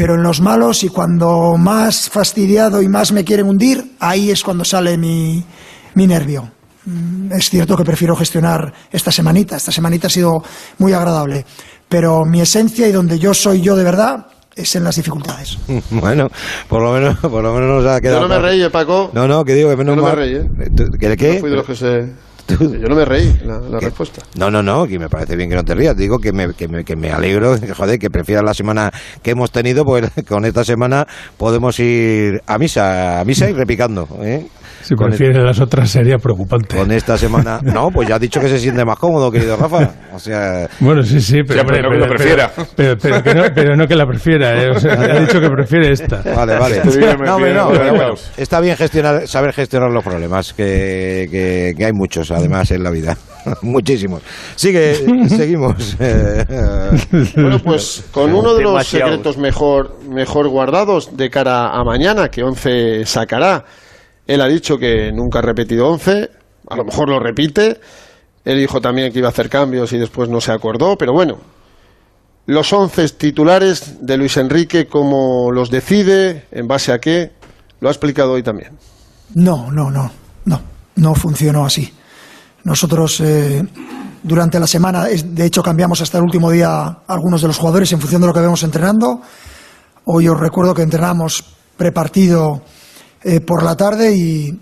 pero en los malos y cuando más fastidiado y más me quieren hundir, ahí es cuando sale mi, mi nervio. Mm, Es cierto que prefiero gestionar esta semanita, esta semanita ha sido muy agradable, pero mi esencia y donde yo soy yo de verdad es en las dificultades. Bueno, por lo menos, por lo menos nos ha Yo quedado. no me reí, eh, Paco. No, no, que digo que menos Yo no me reí, ¿eh? ¿Tú- ¿Que de qué? No fui de los que se... Yo no me reí, la, la respuesta. No, no, no, que me parece bien que no te rías. Digo que me, que me, que me alegro, joder, que prefieras la semana que hemos tenido, pues con esta semana podemos ir a misa, a misa y repicando. ¿eh? Si Con prefieres las otras sería preocupante. Con esta semana. No, pues ya ha dicho que se siente más cómodo, querido Rafa. O sea. Bueno, sí, sí, pero, Ya, pero no que lo prefiera. Pero, pero que no, pero no que la prefiera, ¿eh? O sea, ha dicho que prefiere esta. Vale, vale. No, hombre, no, pero bueno, está bien gestionar, saber gestionar los problemas, que, que- que hay muchos, además, en la vida. Muchísimos. Sigue, seguimos. Bueno, pues con uno de los secretos mejor, mejor guardados de cara a mañana, que 11 sacará. Él ha dicho que nunca ha repetido 11, a lo mejor lo repite. Él dijo también que iba a hacer cambios y después no se acordó, pero bueno. Los 11 titulares de Luis Enrique, ¿cómo los decide? ¿En base a qué? Lo ha explicado hoy también. No, no, no, no, no funcionó así. Nosotros eh, durante la semana, de hecho, cambiamos hasta el último día algunos de los jugadores en función de lo que vemos entrenando. Hoy os recuerdo que entrenamos prepartido eh, por la tarde y,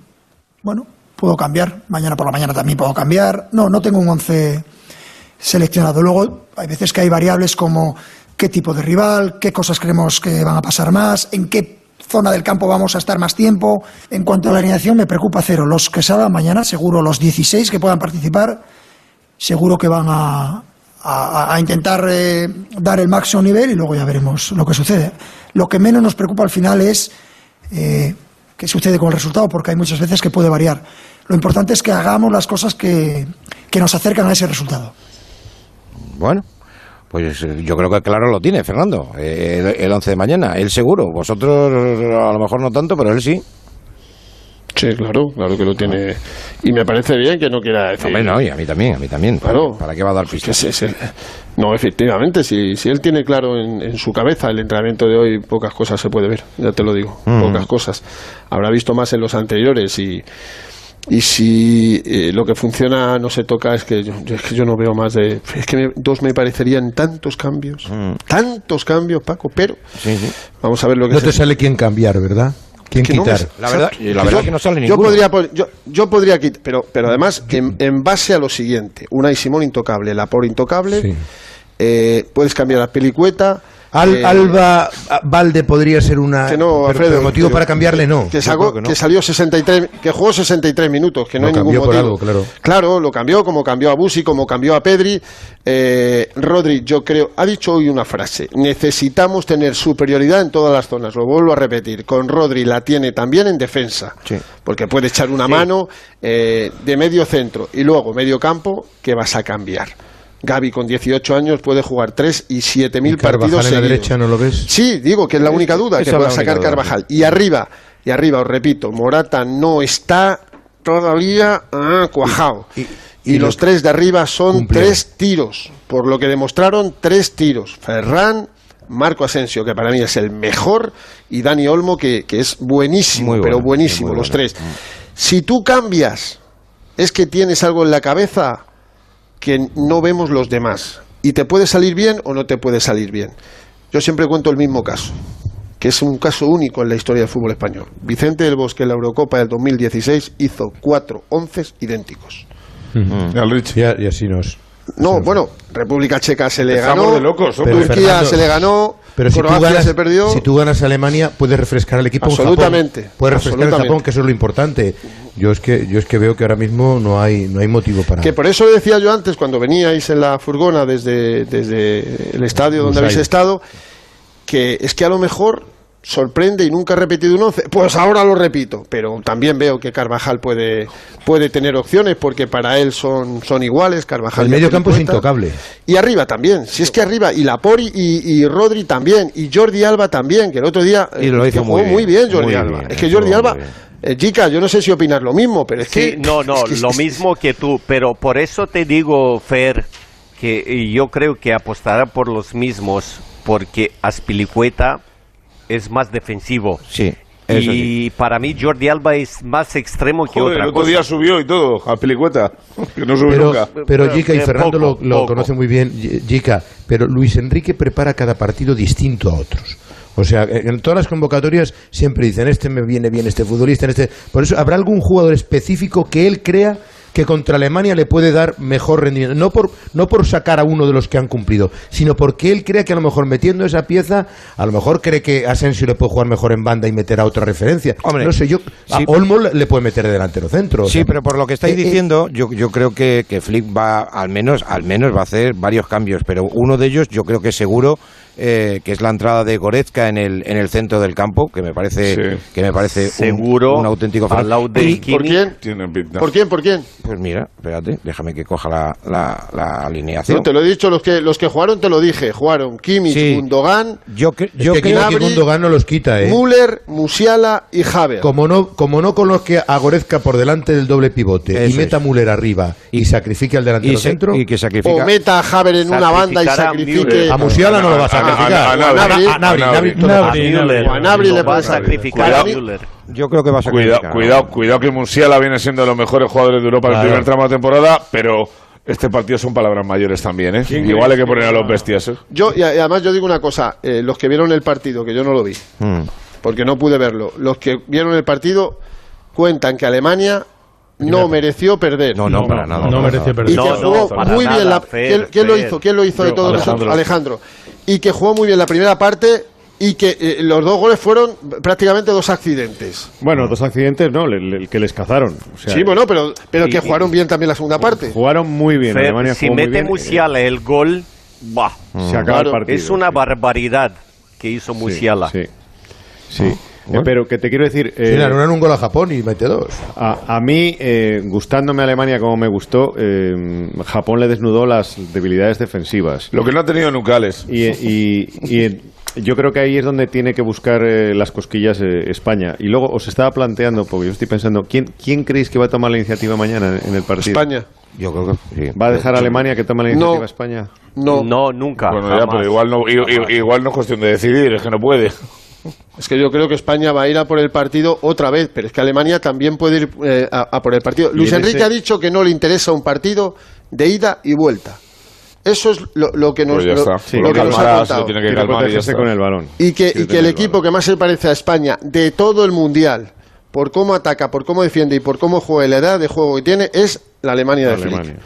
bueno, puedo cambiar. Mañana por la mañana también puedo cambiar. No, no tengo un once seleccionado. Luego, hay veces que hay variables como qué tipo de rival, qué cosas creemos que van a pasar más, en qué zona del campo vamos a estar más tiempo. En cuanto a la alineación, me preocupa cero. Los que salgan mañana, seguro los 16 que puedan participar, seguro que van a, a- a intentar eh, dar el máximo nivel y luego ya veremos lo que sucede. Lo que menos nos preocupa al final es eh, qué sucede con el resultado, porque hay muchas veces que puede variar. Lo importante es que hagamos las cosas que, que nos acercan a ese resultado. bueno, pues eh, yo creo que claro lo tiene, Fernando. eh, el, el 11 de mañana. Él seguro. Vosotros a lo mejor no tanto, pero él sí. Sí, claro, claro que lo tiene. Y me parece bien que no quiera decir. Hombre, no, y a mí también, a mí también. Claro. ¿Para qué va a dar Que pistas? es- es el- No, efectivamente, si, si él tiene claro en, en su cabeza el entrenamiento de hoy, pocas cosas se puede ver, ya te lo digo, Mm. pocas cosas. Habrá visto más en los anteriores y, y si eh, lo que funciona no se toca, es que yo, yo- es que yo no veo más de... Es que me- dos me parecerían tantos cambios, tantos cambios, Paco, pero vamos a ver lo que No se- te sale quién cambiar, ¿verdad? ¿Quién que no me- quitar? La verdad- yo- la verdad yo- que no sale yo ninguno. podría yo, yo podría quitar pero pero además en, en base a lo siguiente una y Simón intocable la por intocable Sí. eh, puedes cambiar a Pelicueta Al- eh, Alba Valde podría ser una. que no, pero- Alfredo, pero motivo para cambiarle, no. que, no. salió 63 que jugó 63 minutos que no, Lo hay ningún por motivo algo, claro. claro lo cambió como cambió a Busi como cambió a Pedri eh, Rodri yo creo ha dicho hoy una frase necesitamos tener superioridad en todas las zonas lo vuelvo a repetir con Rodri la tiene también en defensa porque puede echar una mano eh, de medio centro y luego medio campo que vas a cambiar Gaby con 18 años puede jugar 3 y 7 mil ¿Y Carvajal partidos en la seguidos. derecha no lo ves? Sí, digo que es la única duda que esa es pueda sacar duda. Carvajal. Y arriba, y arriba, os repito, Morata no está todavía ah, cuajado. Y, y los lo- tres de arriba son tres tiros, por lo que demostraron tres tiros. Ferran, Marco Asensio, que para mí es el mejor, y Dani Olmo, que, que es buenísimo, pero buenísimo, los tres. Si tú cambias, es que tienes algo en la cabeza que no vemos los demás. Y te puede salir bien o no te puede salir bien. Yo siempre cuento el mismo caso, que es un caso único en la historia del fútbol español. Vicente del Bosque en la Eurocopa del 2016 hizo cuatro once idénticos. Y, a- y así nos. No, bueno, República Checa se le Estamos ganó, de locos, Turquía Fernando, se le ganó, Pero si tú, Croacia ganas, se perdió. si tú ganas a Alemania, puedes refrescar al equipo. en Japón. Absolutamente, Puedes refrescar el absolutamente. Japón, que eso es lo importante. Yo es que yo es que veo que ahora mismo no hay no hay motivo para. Que por eso decía yo antes, cuando veníais en la furgona desde, desde el estadio donde habéis estado, que es que a lo mejor sorprende y nunca ha repetido un once. Pues ahora lo repito, pero también veo que Carvajal puede, puede tener opciones porque para él son, son iguales. Carvajal el medio campo es intocable. Y arriba también, si es que arriba, y Lapori y, y Rodri también, y Jordi Alba también, que el otro día Y lo eh, hizo que jugó muy muy bien, bien Jordi muy Alba. bien, es que Jordi muy Alba, bien. Eh, chica, yo no sé si opinar lo mismo, pero es Sí, que... no, no, es que- lo mismo que tú, pero por eso te digo, Fer, que yo creo que apostará por los mismos, porque Aspilicueta es más defensivo. Sí, eso y para mí Jordi Alba es más extremo que otra el otro cosa. día subió y todo, a Pelicueta, que no sube Pero, nunca. pero Jica y Fernando poco, lo, lo poco. conocen muy bien, Jica, pero Luis Enrique prepara cada partido distinto a otros. O sea, en todas las convocatorias siempre dicen, este me viene bien, este futbolista, en este... Por eso, ¿habrá algún jugador específico que él crea que contra Alemania le puede dar mejor rendimiento? No por, no por sacar a uno de los que han cumplido, sino porque él crea que a lo mejor metiendo esa pieza, a lo mejor cree que Asensio le puede jugar mejor en banda y meter a otra referencia. Hombre, no sé, yo... A sí. Olmo le puede meter de delantero centro. o Sí, sea, pero por lo que estáis eh, eh, diciendo, yo, yo creo que, que Flick va, al menos, al menos va a hacer varios cambios, pero uno de ellos yo creo que seguro eh, que es la entrada de Goretzka en el, en el centro del campo, que me parece, Sí. que me parece un- Seguro, un, auténtico al fenómeno. lado de Y-. ¿Por quién? ¿Por quién? ¿Por quién? Pues mira, espérate, déjame que coja la, la, la alineación. No, te lo he dicho, los que, los que jugaron te lo dije. Jugaron Kimmich, Sí. Gundogan, Yo, cre- Es yo que creo Gnabry, Gundogan no los quita, ¿eh? Müller, Musiala y Haver. Como no, como no coloque a Goretzka por delante del doble pivote y Eso meta a es. Müller arriba y, sacrifique al delantero y, se- centro, y que O sacrifica. meta a Haver en una banda y sacrifique. A Musiala no lo va a a- sacrificar. a- lo le va a puede sacrificar a. Müller. Yo creo que va a Cuidado, sacrificar. cuidado, cuidado que Musiala viene siendo de los mejores jugadores de Europa en el primer tramo de temporada, pero este partido son palabras mayores también, ¿eh? Igual hay que poner a los bestias, ¿eh? Yo, y además yo digo una cosa, eh, los que vieron el partido, que yo no lo vi, Mm. porque no pude verlo, los que vieron el partido cuentan que Alemania no mereció perder. No, no, para nada. No para mereció perder. y No, que no, jugó muy bien nada, la Fer, ¿quién, quién lo hizo? ¿Quién lo hizo de todos Alejandro. nosotros? Alejandro. Y que jugó muy bien la primera parte y que eh, los dos goles fueron prácticamente dos accidentes. Bueno, dos accidentes, no, le- le- que les cazaron. O sea, sí, bueno, pero, pero y- que jugaron bien también la segunda parte. Jugaron muy bien. Fer, Alemania si jugó muy mete bien, eh, Musiala el gol, bah, se acaba Claro. el partido. es una sí. barbaridad que hizo Sí, Musiala. Sí. Sí. Eh, pero que te quiero decir. Sí, eh, le anulan un gol a Japón y mete dos. A, a mí, eh, gustándome Alemania como me gustó, eh, Japón le desnudó las debilidades defensivas. Lo que no ha tenido nunca Alex. Y, y- y yo creo que ahí es donde tiene que buscar eh, las cosquillas eh, España. Y luego os estaba planteando, porque yo estoy pensando, ¿quién, ¿quién creéis que va a tomar la iniciativa mañana en el partido? España. Yo creo que sí. ¿Va a dejar a Alemania que tome la iniciativa No. España? No. No, nunca. Bueno, ya, pero igual no, igual no es cuestión de decidir, es que no puede. Es que yo creo que España va a ir a por el partido otra vez, pero es que Alemania también puede ir eh, a, a por el partido. Luis en Enrique ese- ha dicho que no le interesa un partido de ida y vuelta. Eso es lo, lo que nos, Pues lo-. Sí, lo que nos ha contado. lo tiene que calmar y ya protegerse está. con el balón. Y que, y el el equipo que más se parece a España de todo el Mundial, por cómo ataca, por cómo defiende y por cómo juega y la edad de juego que tiene, es la Alemania de Flick.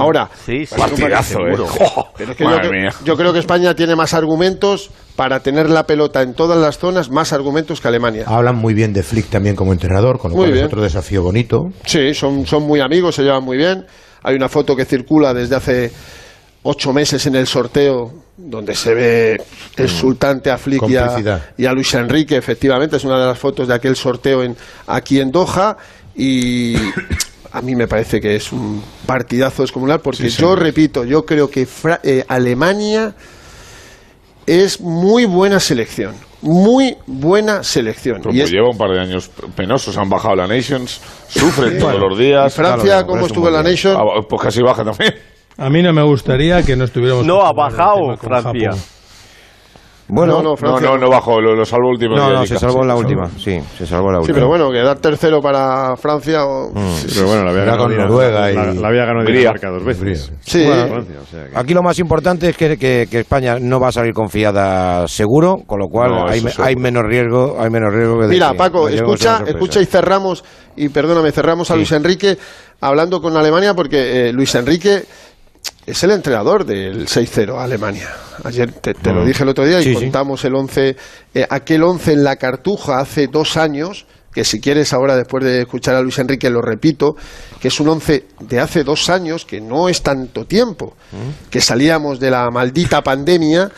Ahora, Sí, sí. Partidazo, eh. pero es que yo, Madre cre- mía. yo creo que España tiene más argumentos para tener la pelota en todas las zonas, más argumentos que Alemania. Hablan muy bien de Flick también como entrenador, con lo Muy cual bien. es otro desafío bonito. Sí, son, son muy amigos, se llevan muy bien. Hay una foto que circula desde hace ocho meses en el sorteo donde se ve exultante a Flick y a, Complicidad. y a Luis Enrique, efectivamente, es una de las fotos de aquel sorteo en, aquí en Doha y a mí me parece que es un partidazo descomunal porque yo repito, yo creo que Fra- eh, Alemania es muy buena selección, muy buena selección. Pero Y pues es- lleva un par de años penosos, han bajado la Nations, sufren todos Bueno, los días. ¿y Francia Claro, cómo estuvo en la muy bien. Nation? Ah, pues casi baja también. A mí no me gustaría que no estuviéramos. No, ha bajado Francia. Japón. Bueno, No, no, No, Francia no, no bajó, lo, lo salvó el último no, día. no, se salvó en la sí, última. Sí, se salvó la Sí, última. pero bueno, quedar tercero para Francia. o- Sí, pero bueno, la había Era ganado Noruega y- la, la había ganado. Dinamarca dos veces. Sí. Bueno, Francia, o sea que- Aquí lo más importante es que, que- que España no va a salir confiada seguro, con lo cual No, hay, menos riesgo, hay menos riesgo que de Mira, que Paco, escucha, escucha y cerramos, y perdóname, cerramos a Sí. Luis Enrique hablando con Alemania porque eh, Luis Enrique es el entrenador del 6-0 a Alemania. Ayer te, te lo Mm. dije el otro día y Sí, sí. contamos el 11, eh, aquel 11 en la Cartuja hace dos años, que si quieres ahora después de escuchar a Luis Enrique lo repito, que es un 11 de hace dos años, que no es tanto tiempo, Mm. que salíamos de la maldita pandemia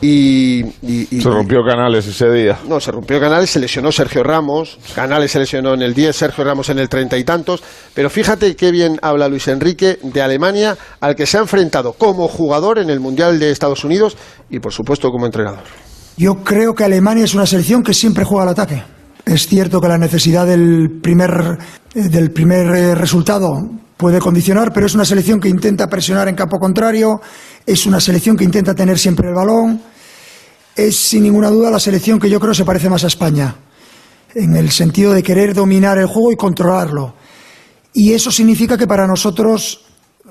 y... y- y- Se rompió Canales ese día. no, se rompió Canales, se lesionó Sergio Ramos, Canales se lesionó en el 10, Sergio Ramos en el treinta y tantos, pero fíjate qué bien habla Luis Enrique de Alemania, al que se ha enfrentado como jugador en el Mundial de Estados Unidos y por supuesto como entrenador. Yo creo que Alemania es una selección que siempre juega al ataque. Es cierto que la necesidad del primer, eh, del primer eh, resultado puede condicionar, pero es una selección que intenta presionar en campo contrario, es una selección que intenta tener siempre el balón, es sin ninguna duda la selección que yo creo se parece más a España, en el sentido de querer dominar el juego y controlarlo. Y eso significa que para nosotros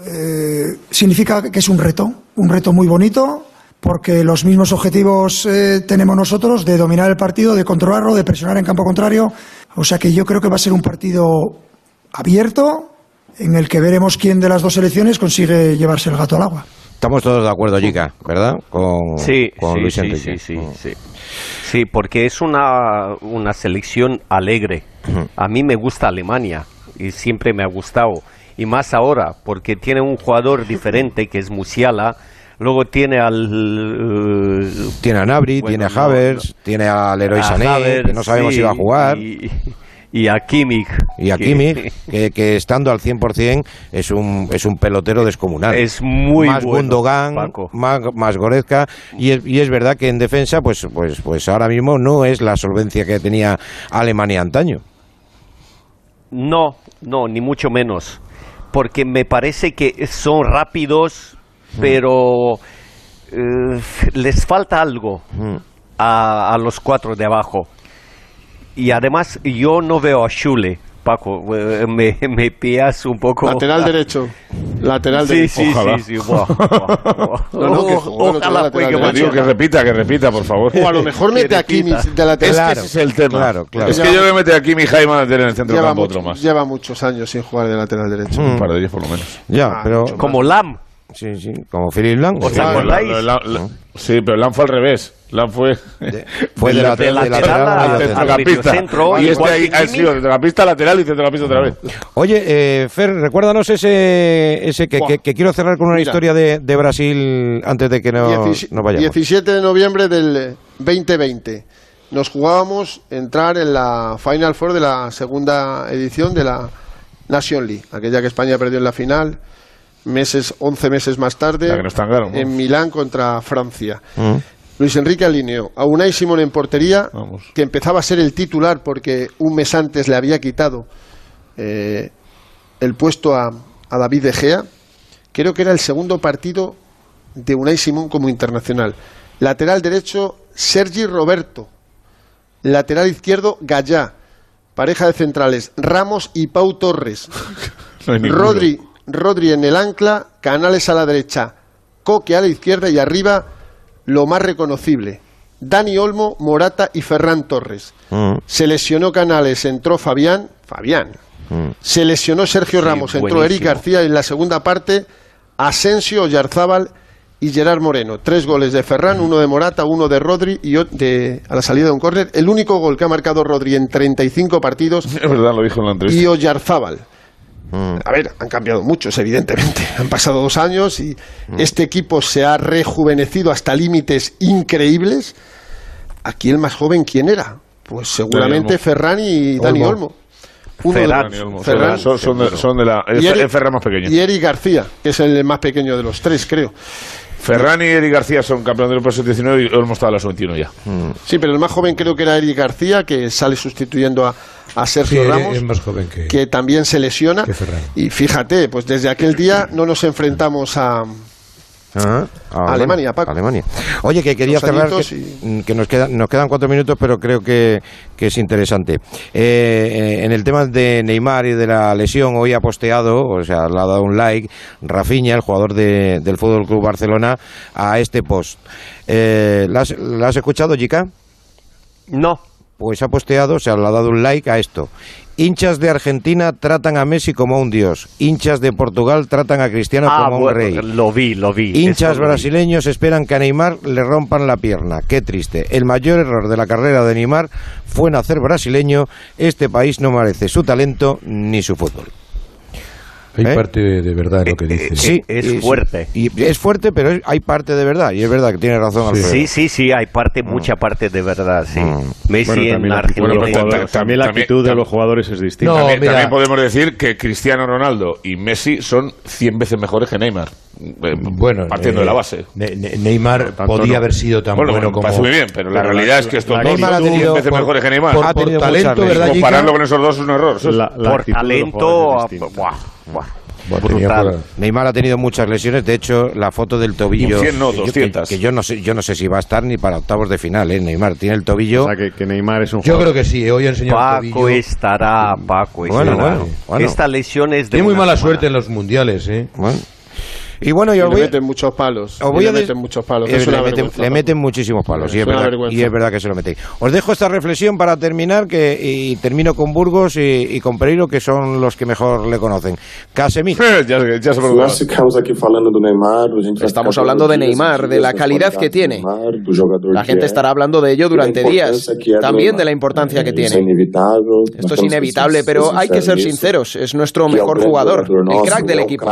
eh, significa que es un reto, un reto muy bonito, porque los mismos objetivos eh, tenemos nosotros de dominar el partido, de controlarlo, de presionar en campo contrario. O sea que yo creo que va a ser un partido abierto en el que veremos quién de las dos selecciones consigue llevarse el gato al agua. Estamos todos de acuerdo, Jica, ¿verdad? Con, Sí, con sí, Luis sí, Enrique. sí, sí, sí. Sí, porque es una, una selección alegre. A mí me gusta Alemania y siempre me ha gustado. Y más ahora, porque tiene un jugador diferente que es Musiala. Luego tiene al... eh, Tiene a Nabri, Bueno, tiene a no, Havertz, tiene a Leroy a Sané, Havertz, que no sabemos sí, si va a jugar. Y, y a Kimmich. Y a Kimmich, que, que estando al 100% es un, es un pelotero descomunal. Es muy más bueno, Gundogan, Paco. más, más Goretzka, y es, y es verdad que en defensa, pues, pues, pues ahora mismo no es la solvencia que tenía Alemania antaño. No, no, ni mucho menos. Porque me parece que son rápidos, pero eh, les falta algo a, a los cuatro de abajo. Y además yo no veo a Schule, Paco, eh, me, me pillas un poco... Lateral derecho. Lateral Sí, derecho. sí, Ojalá. sí, sí, buah, buah, buah. No, no, que otro día Ojalá digo que mañana. repita, que repita, por favor. O a lo mejor mete a. Kimmich de Es lateral. que ese es el tema. claro, claro. Es que yo voy a meter aquí mi Jaime a en el centro del Lleva, campo mucho- otro más. lleva muchos años sin jugar de lateral derecho. Un par de ellos por lo menos. Ya, Ah, pero... Como Lam. Sí, sí, como Philip Lang. ¿Os Sí, acordáis? La- la- la- sí, pero Lam fue al revés. Lam fue. Fue de, lateral, a- Y este ahí ha sido centrocampista lateral y centrocampista otra vez. Oye, eh, Fer, recuérdanos ese, ese que, Buah. que- que quiero cerrar con una Mira. historia de, de Brasil antes de que no, Dieci- no vayamos. 17 de noviembre del 2020. Nos jugábamos entrar en la Final Four de la segunda edición de la Nation League, aquella que España perdió en la final, meses, 11 meses más tarde, en Milán contra Francia. Mm. Luis Enrique alineó a Unai Simón en portería, que empezaba a ser el titular porque un mes antes le había quitado eh, el puesto a, a David De Gea. Creo que era el segundo partido de Unai Simón como internacional. Lateral derecho, Sergi Roberto. Lateral izquierdo, Gallá. Pareja de centrales, Ramos y Pau Torres. No. Rodri, Rodri en el ancla, Canales a la derecha, Coque a la izquierda y arriba lo más reconocible. Dani Olmo, Morata y Ferran Torres. Mm. Se lesionó Canales, entró Fabián. Fabián. Se lesionó Sergio Sí, Ramos, entró Eric. García en la segunda parte, Asensio, Yarzábal y Gerard Moreno. Tres goles de Ferran, uno de Morata, uno de Rodri y de, a la salida de un córner. El único gol que ha marcado Rodri en 35 partidos Es verdad, lo dijo en la entrevista. y Oyarzábal. A ver, han cambiado muchos, evidentemente. Han pasado dos años y este equipo se ha rejuvenecido hasta límites increíbles. Aquí el más joven, ¿quién era? Pues seguramente. Ferran y Dani Olmo. Olmo. Uno de Ferran, los- Ferran, son, son de, son de la. Y Es, Eric- es Ferran más pequeño. Y Eric García, que es el más pequeño de los tres, creo. Ferran y Eric García son campeones del Pro 19 y hemos estado a la sub-21 ya. Sí, pero el más joven creo que era Eric García, que sale sustituyendo a, a Sergio Sí, Ramos. es más joven que, que también se lesiona. que. Y fíjate, pues desde aquel día no nos enfrentamos a, Ah, ah, Alemania, Paco. Alemania. Oye, que quería cerrar, que, mm, que nos, quedan, nos quedan cuatro minutos, pero creo que, que es interesante. Eh, eh, en el tema de Neymar y de la lesión, hoy ha posteado, o sea, le ha dado un like, Rafinha, el jugador de- del Fútbol Club Barcelona, a este post. Eh, ¿la, has, la has escuchado, Jica? No. Pues ha posteado, o sea, le ha dado un like a esto. Hinchas de Argentina tratan a Messi como un dios. Hinchas de Portugal tratan a Cristiano Ah, como un bueno, rey. lo vi, lo vi. Hinchas eso lo vi. brasileños esperan que a Neymar le rompan la pierna. Qué triste. El mayor error de la carrera de Neymar fue nacer brasileño. Este país no merece su talento ni su fútbol. Hay ¿Eh? parte de, de verdad en lo que dice. Sí, es y- fuerte. Y es fuerte, pero es- hay parte de verdad. Y es verdad que tiene razón Alfredo. Sí, sí, sí, hay parte, mucha parte de verdad, sí. Messi Bueno, en también Argentina. bueno, También- ta- también la también- actitud de tam- los jugadores es distinta. No, también, también podemos decir que Cristiano Ronaldo y Messi son 100 veces mejores que Neymar. Eh, Bueno, partiendo eh, de la base. Ne- Ne- Neymar tanto podía no. haber sido tan Bueno, bueno, me como. parece muy bien, pero la Pero realidad la- es que estos la- dos Neymar ha son 100 tenido veces por- mejores que Neymar. por- Ha por talento, ¿verdad? Compararlo con esos dos es un error. Es- La- la Por talento, ah, buah, buah. Brutal. Neymar ha tenido muchas lesiones, de hecho la foto del tobillo Y 100 no, que yo- 200. Que, que yo no sé, yo no sé si va a estar ni para octavos de final, ¿eh? Neymar tiene el tobillo. O sea, que, que Neymar es un Yo jugador. creo que sí, hoy ha enseñado el Paco tobillo. estará, Paco Bueno, estará. bueno, bueno. Esta lesión es de Tiene muy mala semana. suerte en los mundiales, ¿eh? Bueno. Y bueno, Y yo le voy, meten muchos palos. os voy y a le meten muchos palos. eh, una le, meten, le muchísimos palos, y es, verdad, vergüenza. y es verdad que se lo meten. Os dejo esta reflexión para terminar que, y termino con Burgos y, y con Pereiro, que son los que mejor le conocen. Casemiro. ya, ya se Estamos hablando de Neymar, de la calidad que tiene. La gente estará hablando de ello durante días, también de la importancia que tiene. Esto es inevitable, ser- pero hay que ser sinceros. Es nuestro mejor jugador, el crack del equipo.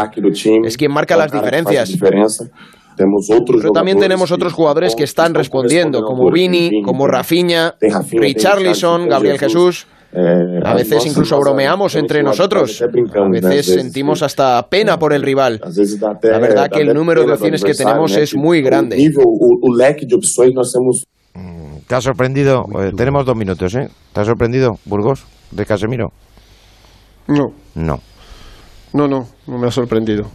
Es quien marca las diferencias. diferença. Temos outros Pero también tenemos que- otros jugadores que están respondiendo, como Vini, como Rafinha, Richarlison, Gabriel Jesús. eh, A veces incluso bromeamos entre nosotros. A veces sentimos hasta pena por el rival. La verdad que el número de opciones que tenemos es muy grande. temos ¿Te ha sorprendido? Eh, tenemos dos minutos, ¿eh? ¿Te ha sorprendido, Burgos, de Casemiro? No, No. no, no, no me ha sorprendido.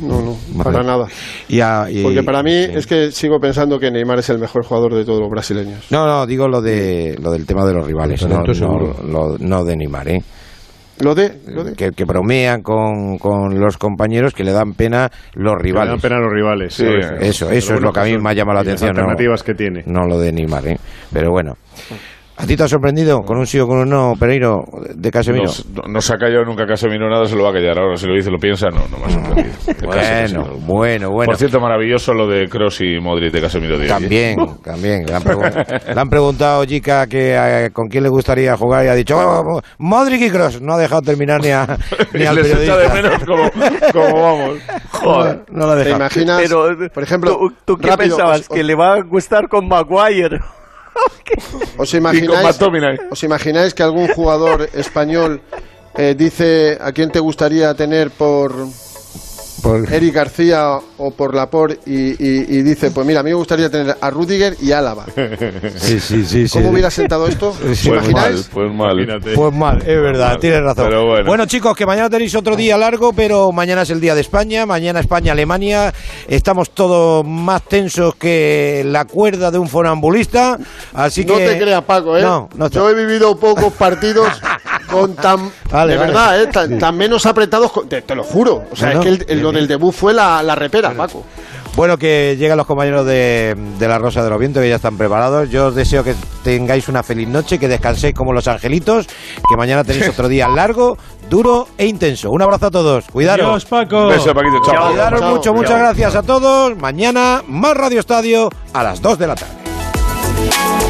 No, no, para Vale. nada. Y a- y- Porque para mí sí. es que sigo pensando que Neymar es el mejor jugador de todos los brasileños. No, no, digo lo de lo del tema de los rivales, no, no, lo- no de Neymar, ¿eh? Lo de, lo de. Que, que bromean con, con los compañeros que le dan pena los Que le rivales. dan pena a los rivales. Sí. Eso, eso es lo que a mí me ha llamado la las atención. No, alternativas que tiene. no lo de Neymar, ¿eh? Pero bueno. ¿A ti te ha sorprendido con un sí o con un no, Pereiro, de Casemiro? No, no se ha callado nunca Casemiro nada, se lo va a callar. Ahora si lo dice, lo piensa, no, no me ha sorprendido. Bueno, bueno, bueno. Por cierto, maravilloso lo de Cross y Modric de Casemiro. de hoy. También, también. Le han, pregun- le han preguntado, Chica, que eh, con quién le gustaría jugar y ha dicho, "Oh, oh, Modric y Cross. No ha dejado terminar ni, a, ni al Les echa de periodista. menos como, como vamos. Joder. No lo ha ¿Te dejado. imaginas? Pero, por ejemplo, ¿tú, tú qué rápido, pensabas? os- ¿Que le va a gustar con Maguire? ¿Os imagináis. ¿Os imagináis que algún jugador español eh, dice a quién te gustaría tener por Eric García o por Laporte y, y, y dice, pues mira, a mí me gustaría tener a Rudiger y Álava. Sí, sí, sí. ¿Cómo sí. hubiera sentado esto? ¿Os Pues imagináis? Pues mal. Pues mal, es verdad, tienes razón. Pero bueno. chicos, que mañana tenéis otro día largo, pero mañana es el día de España, mañana España-Alemania. Estamos todos más tensos que la cuerda de un fonambulista, así no que... te creas, Paco, ¿eh? No, no te- Yo he vivido pocos partidos con tan... Vale, de vale. verdad, ¿eh? Tan, tan menos apretados... con- te, te lo juro. O sea, No, es que el- el- lo del debut fue la, la repera, Paco. Bueno, que llegan los compañeros de, de la Rosa de los Vientos, que ya están preparados. Yo os deseo que tengáis una feliz noche, que descanséis como los angelitos, que mañana tenéis otro día largo, duro e intenso. Un abrazo a todos. Cuidaros. Adiós, Paco. Beso, Paquito, chao. Cuidaros Chao. mucho, muchas Chao. gracias a todos. Mañana más Radio Estadio a las 2 de la tarde.